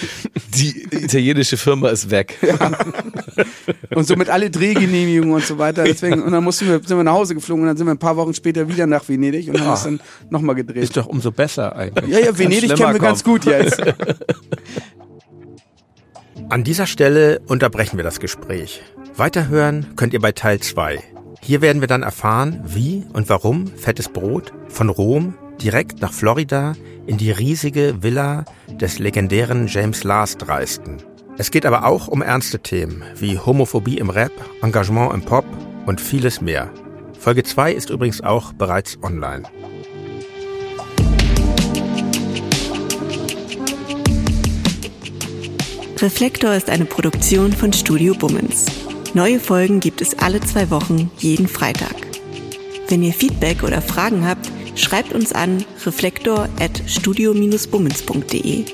die italienische Firma ist weg. Und somit alle Drehgenehmigungen und so weiter. Deswegen, und dann mussten wir, sind wir nach Hause geflogen und dann sind wir ein paar Wochen später wieder nach Venedig und haben es dann nochmal gedreht. Ist doch umso besser eigentlich. Ja, ja, Venedig kennen wir ganz kommen. gut jetzt. An dieser Stelle unterbrechen wir das Gespräch. Weiterhören könnt ihr bei Teil 2. Hier werden wir dann erfahren, wie und warum Fettes Brot von Rom direkt nach Florida in die riesige Villa des legendären James Last reisten. Es geht aber auch um ernste Themen wie Homophobie im Rap, Engagement im Pop und vieles mehr. Folge 2 ist übrigens auch bereits online. Reflektor ist eine Produktion von Studio Bummens. Neue Folgen gibt es alle zwei Wochen, jeden Freitag. Wenn ihr Feedback oder Fragen habt, schreibt uns an reflektor@studio-bummens.de.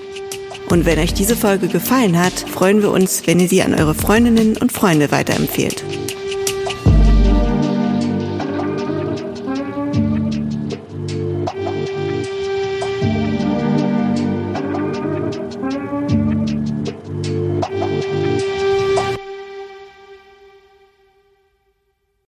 Und wenn euch diese Folge gefallen hat, freuen wir uns, wenn ihr sie an eure Freundinnen und Freunde weiterempfehlt.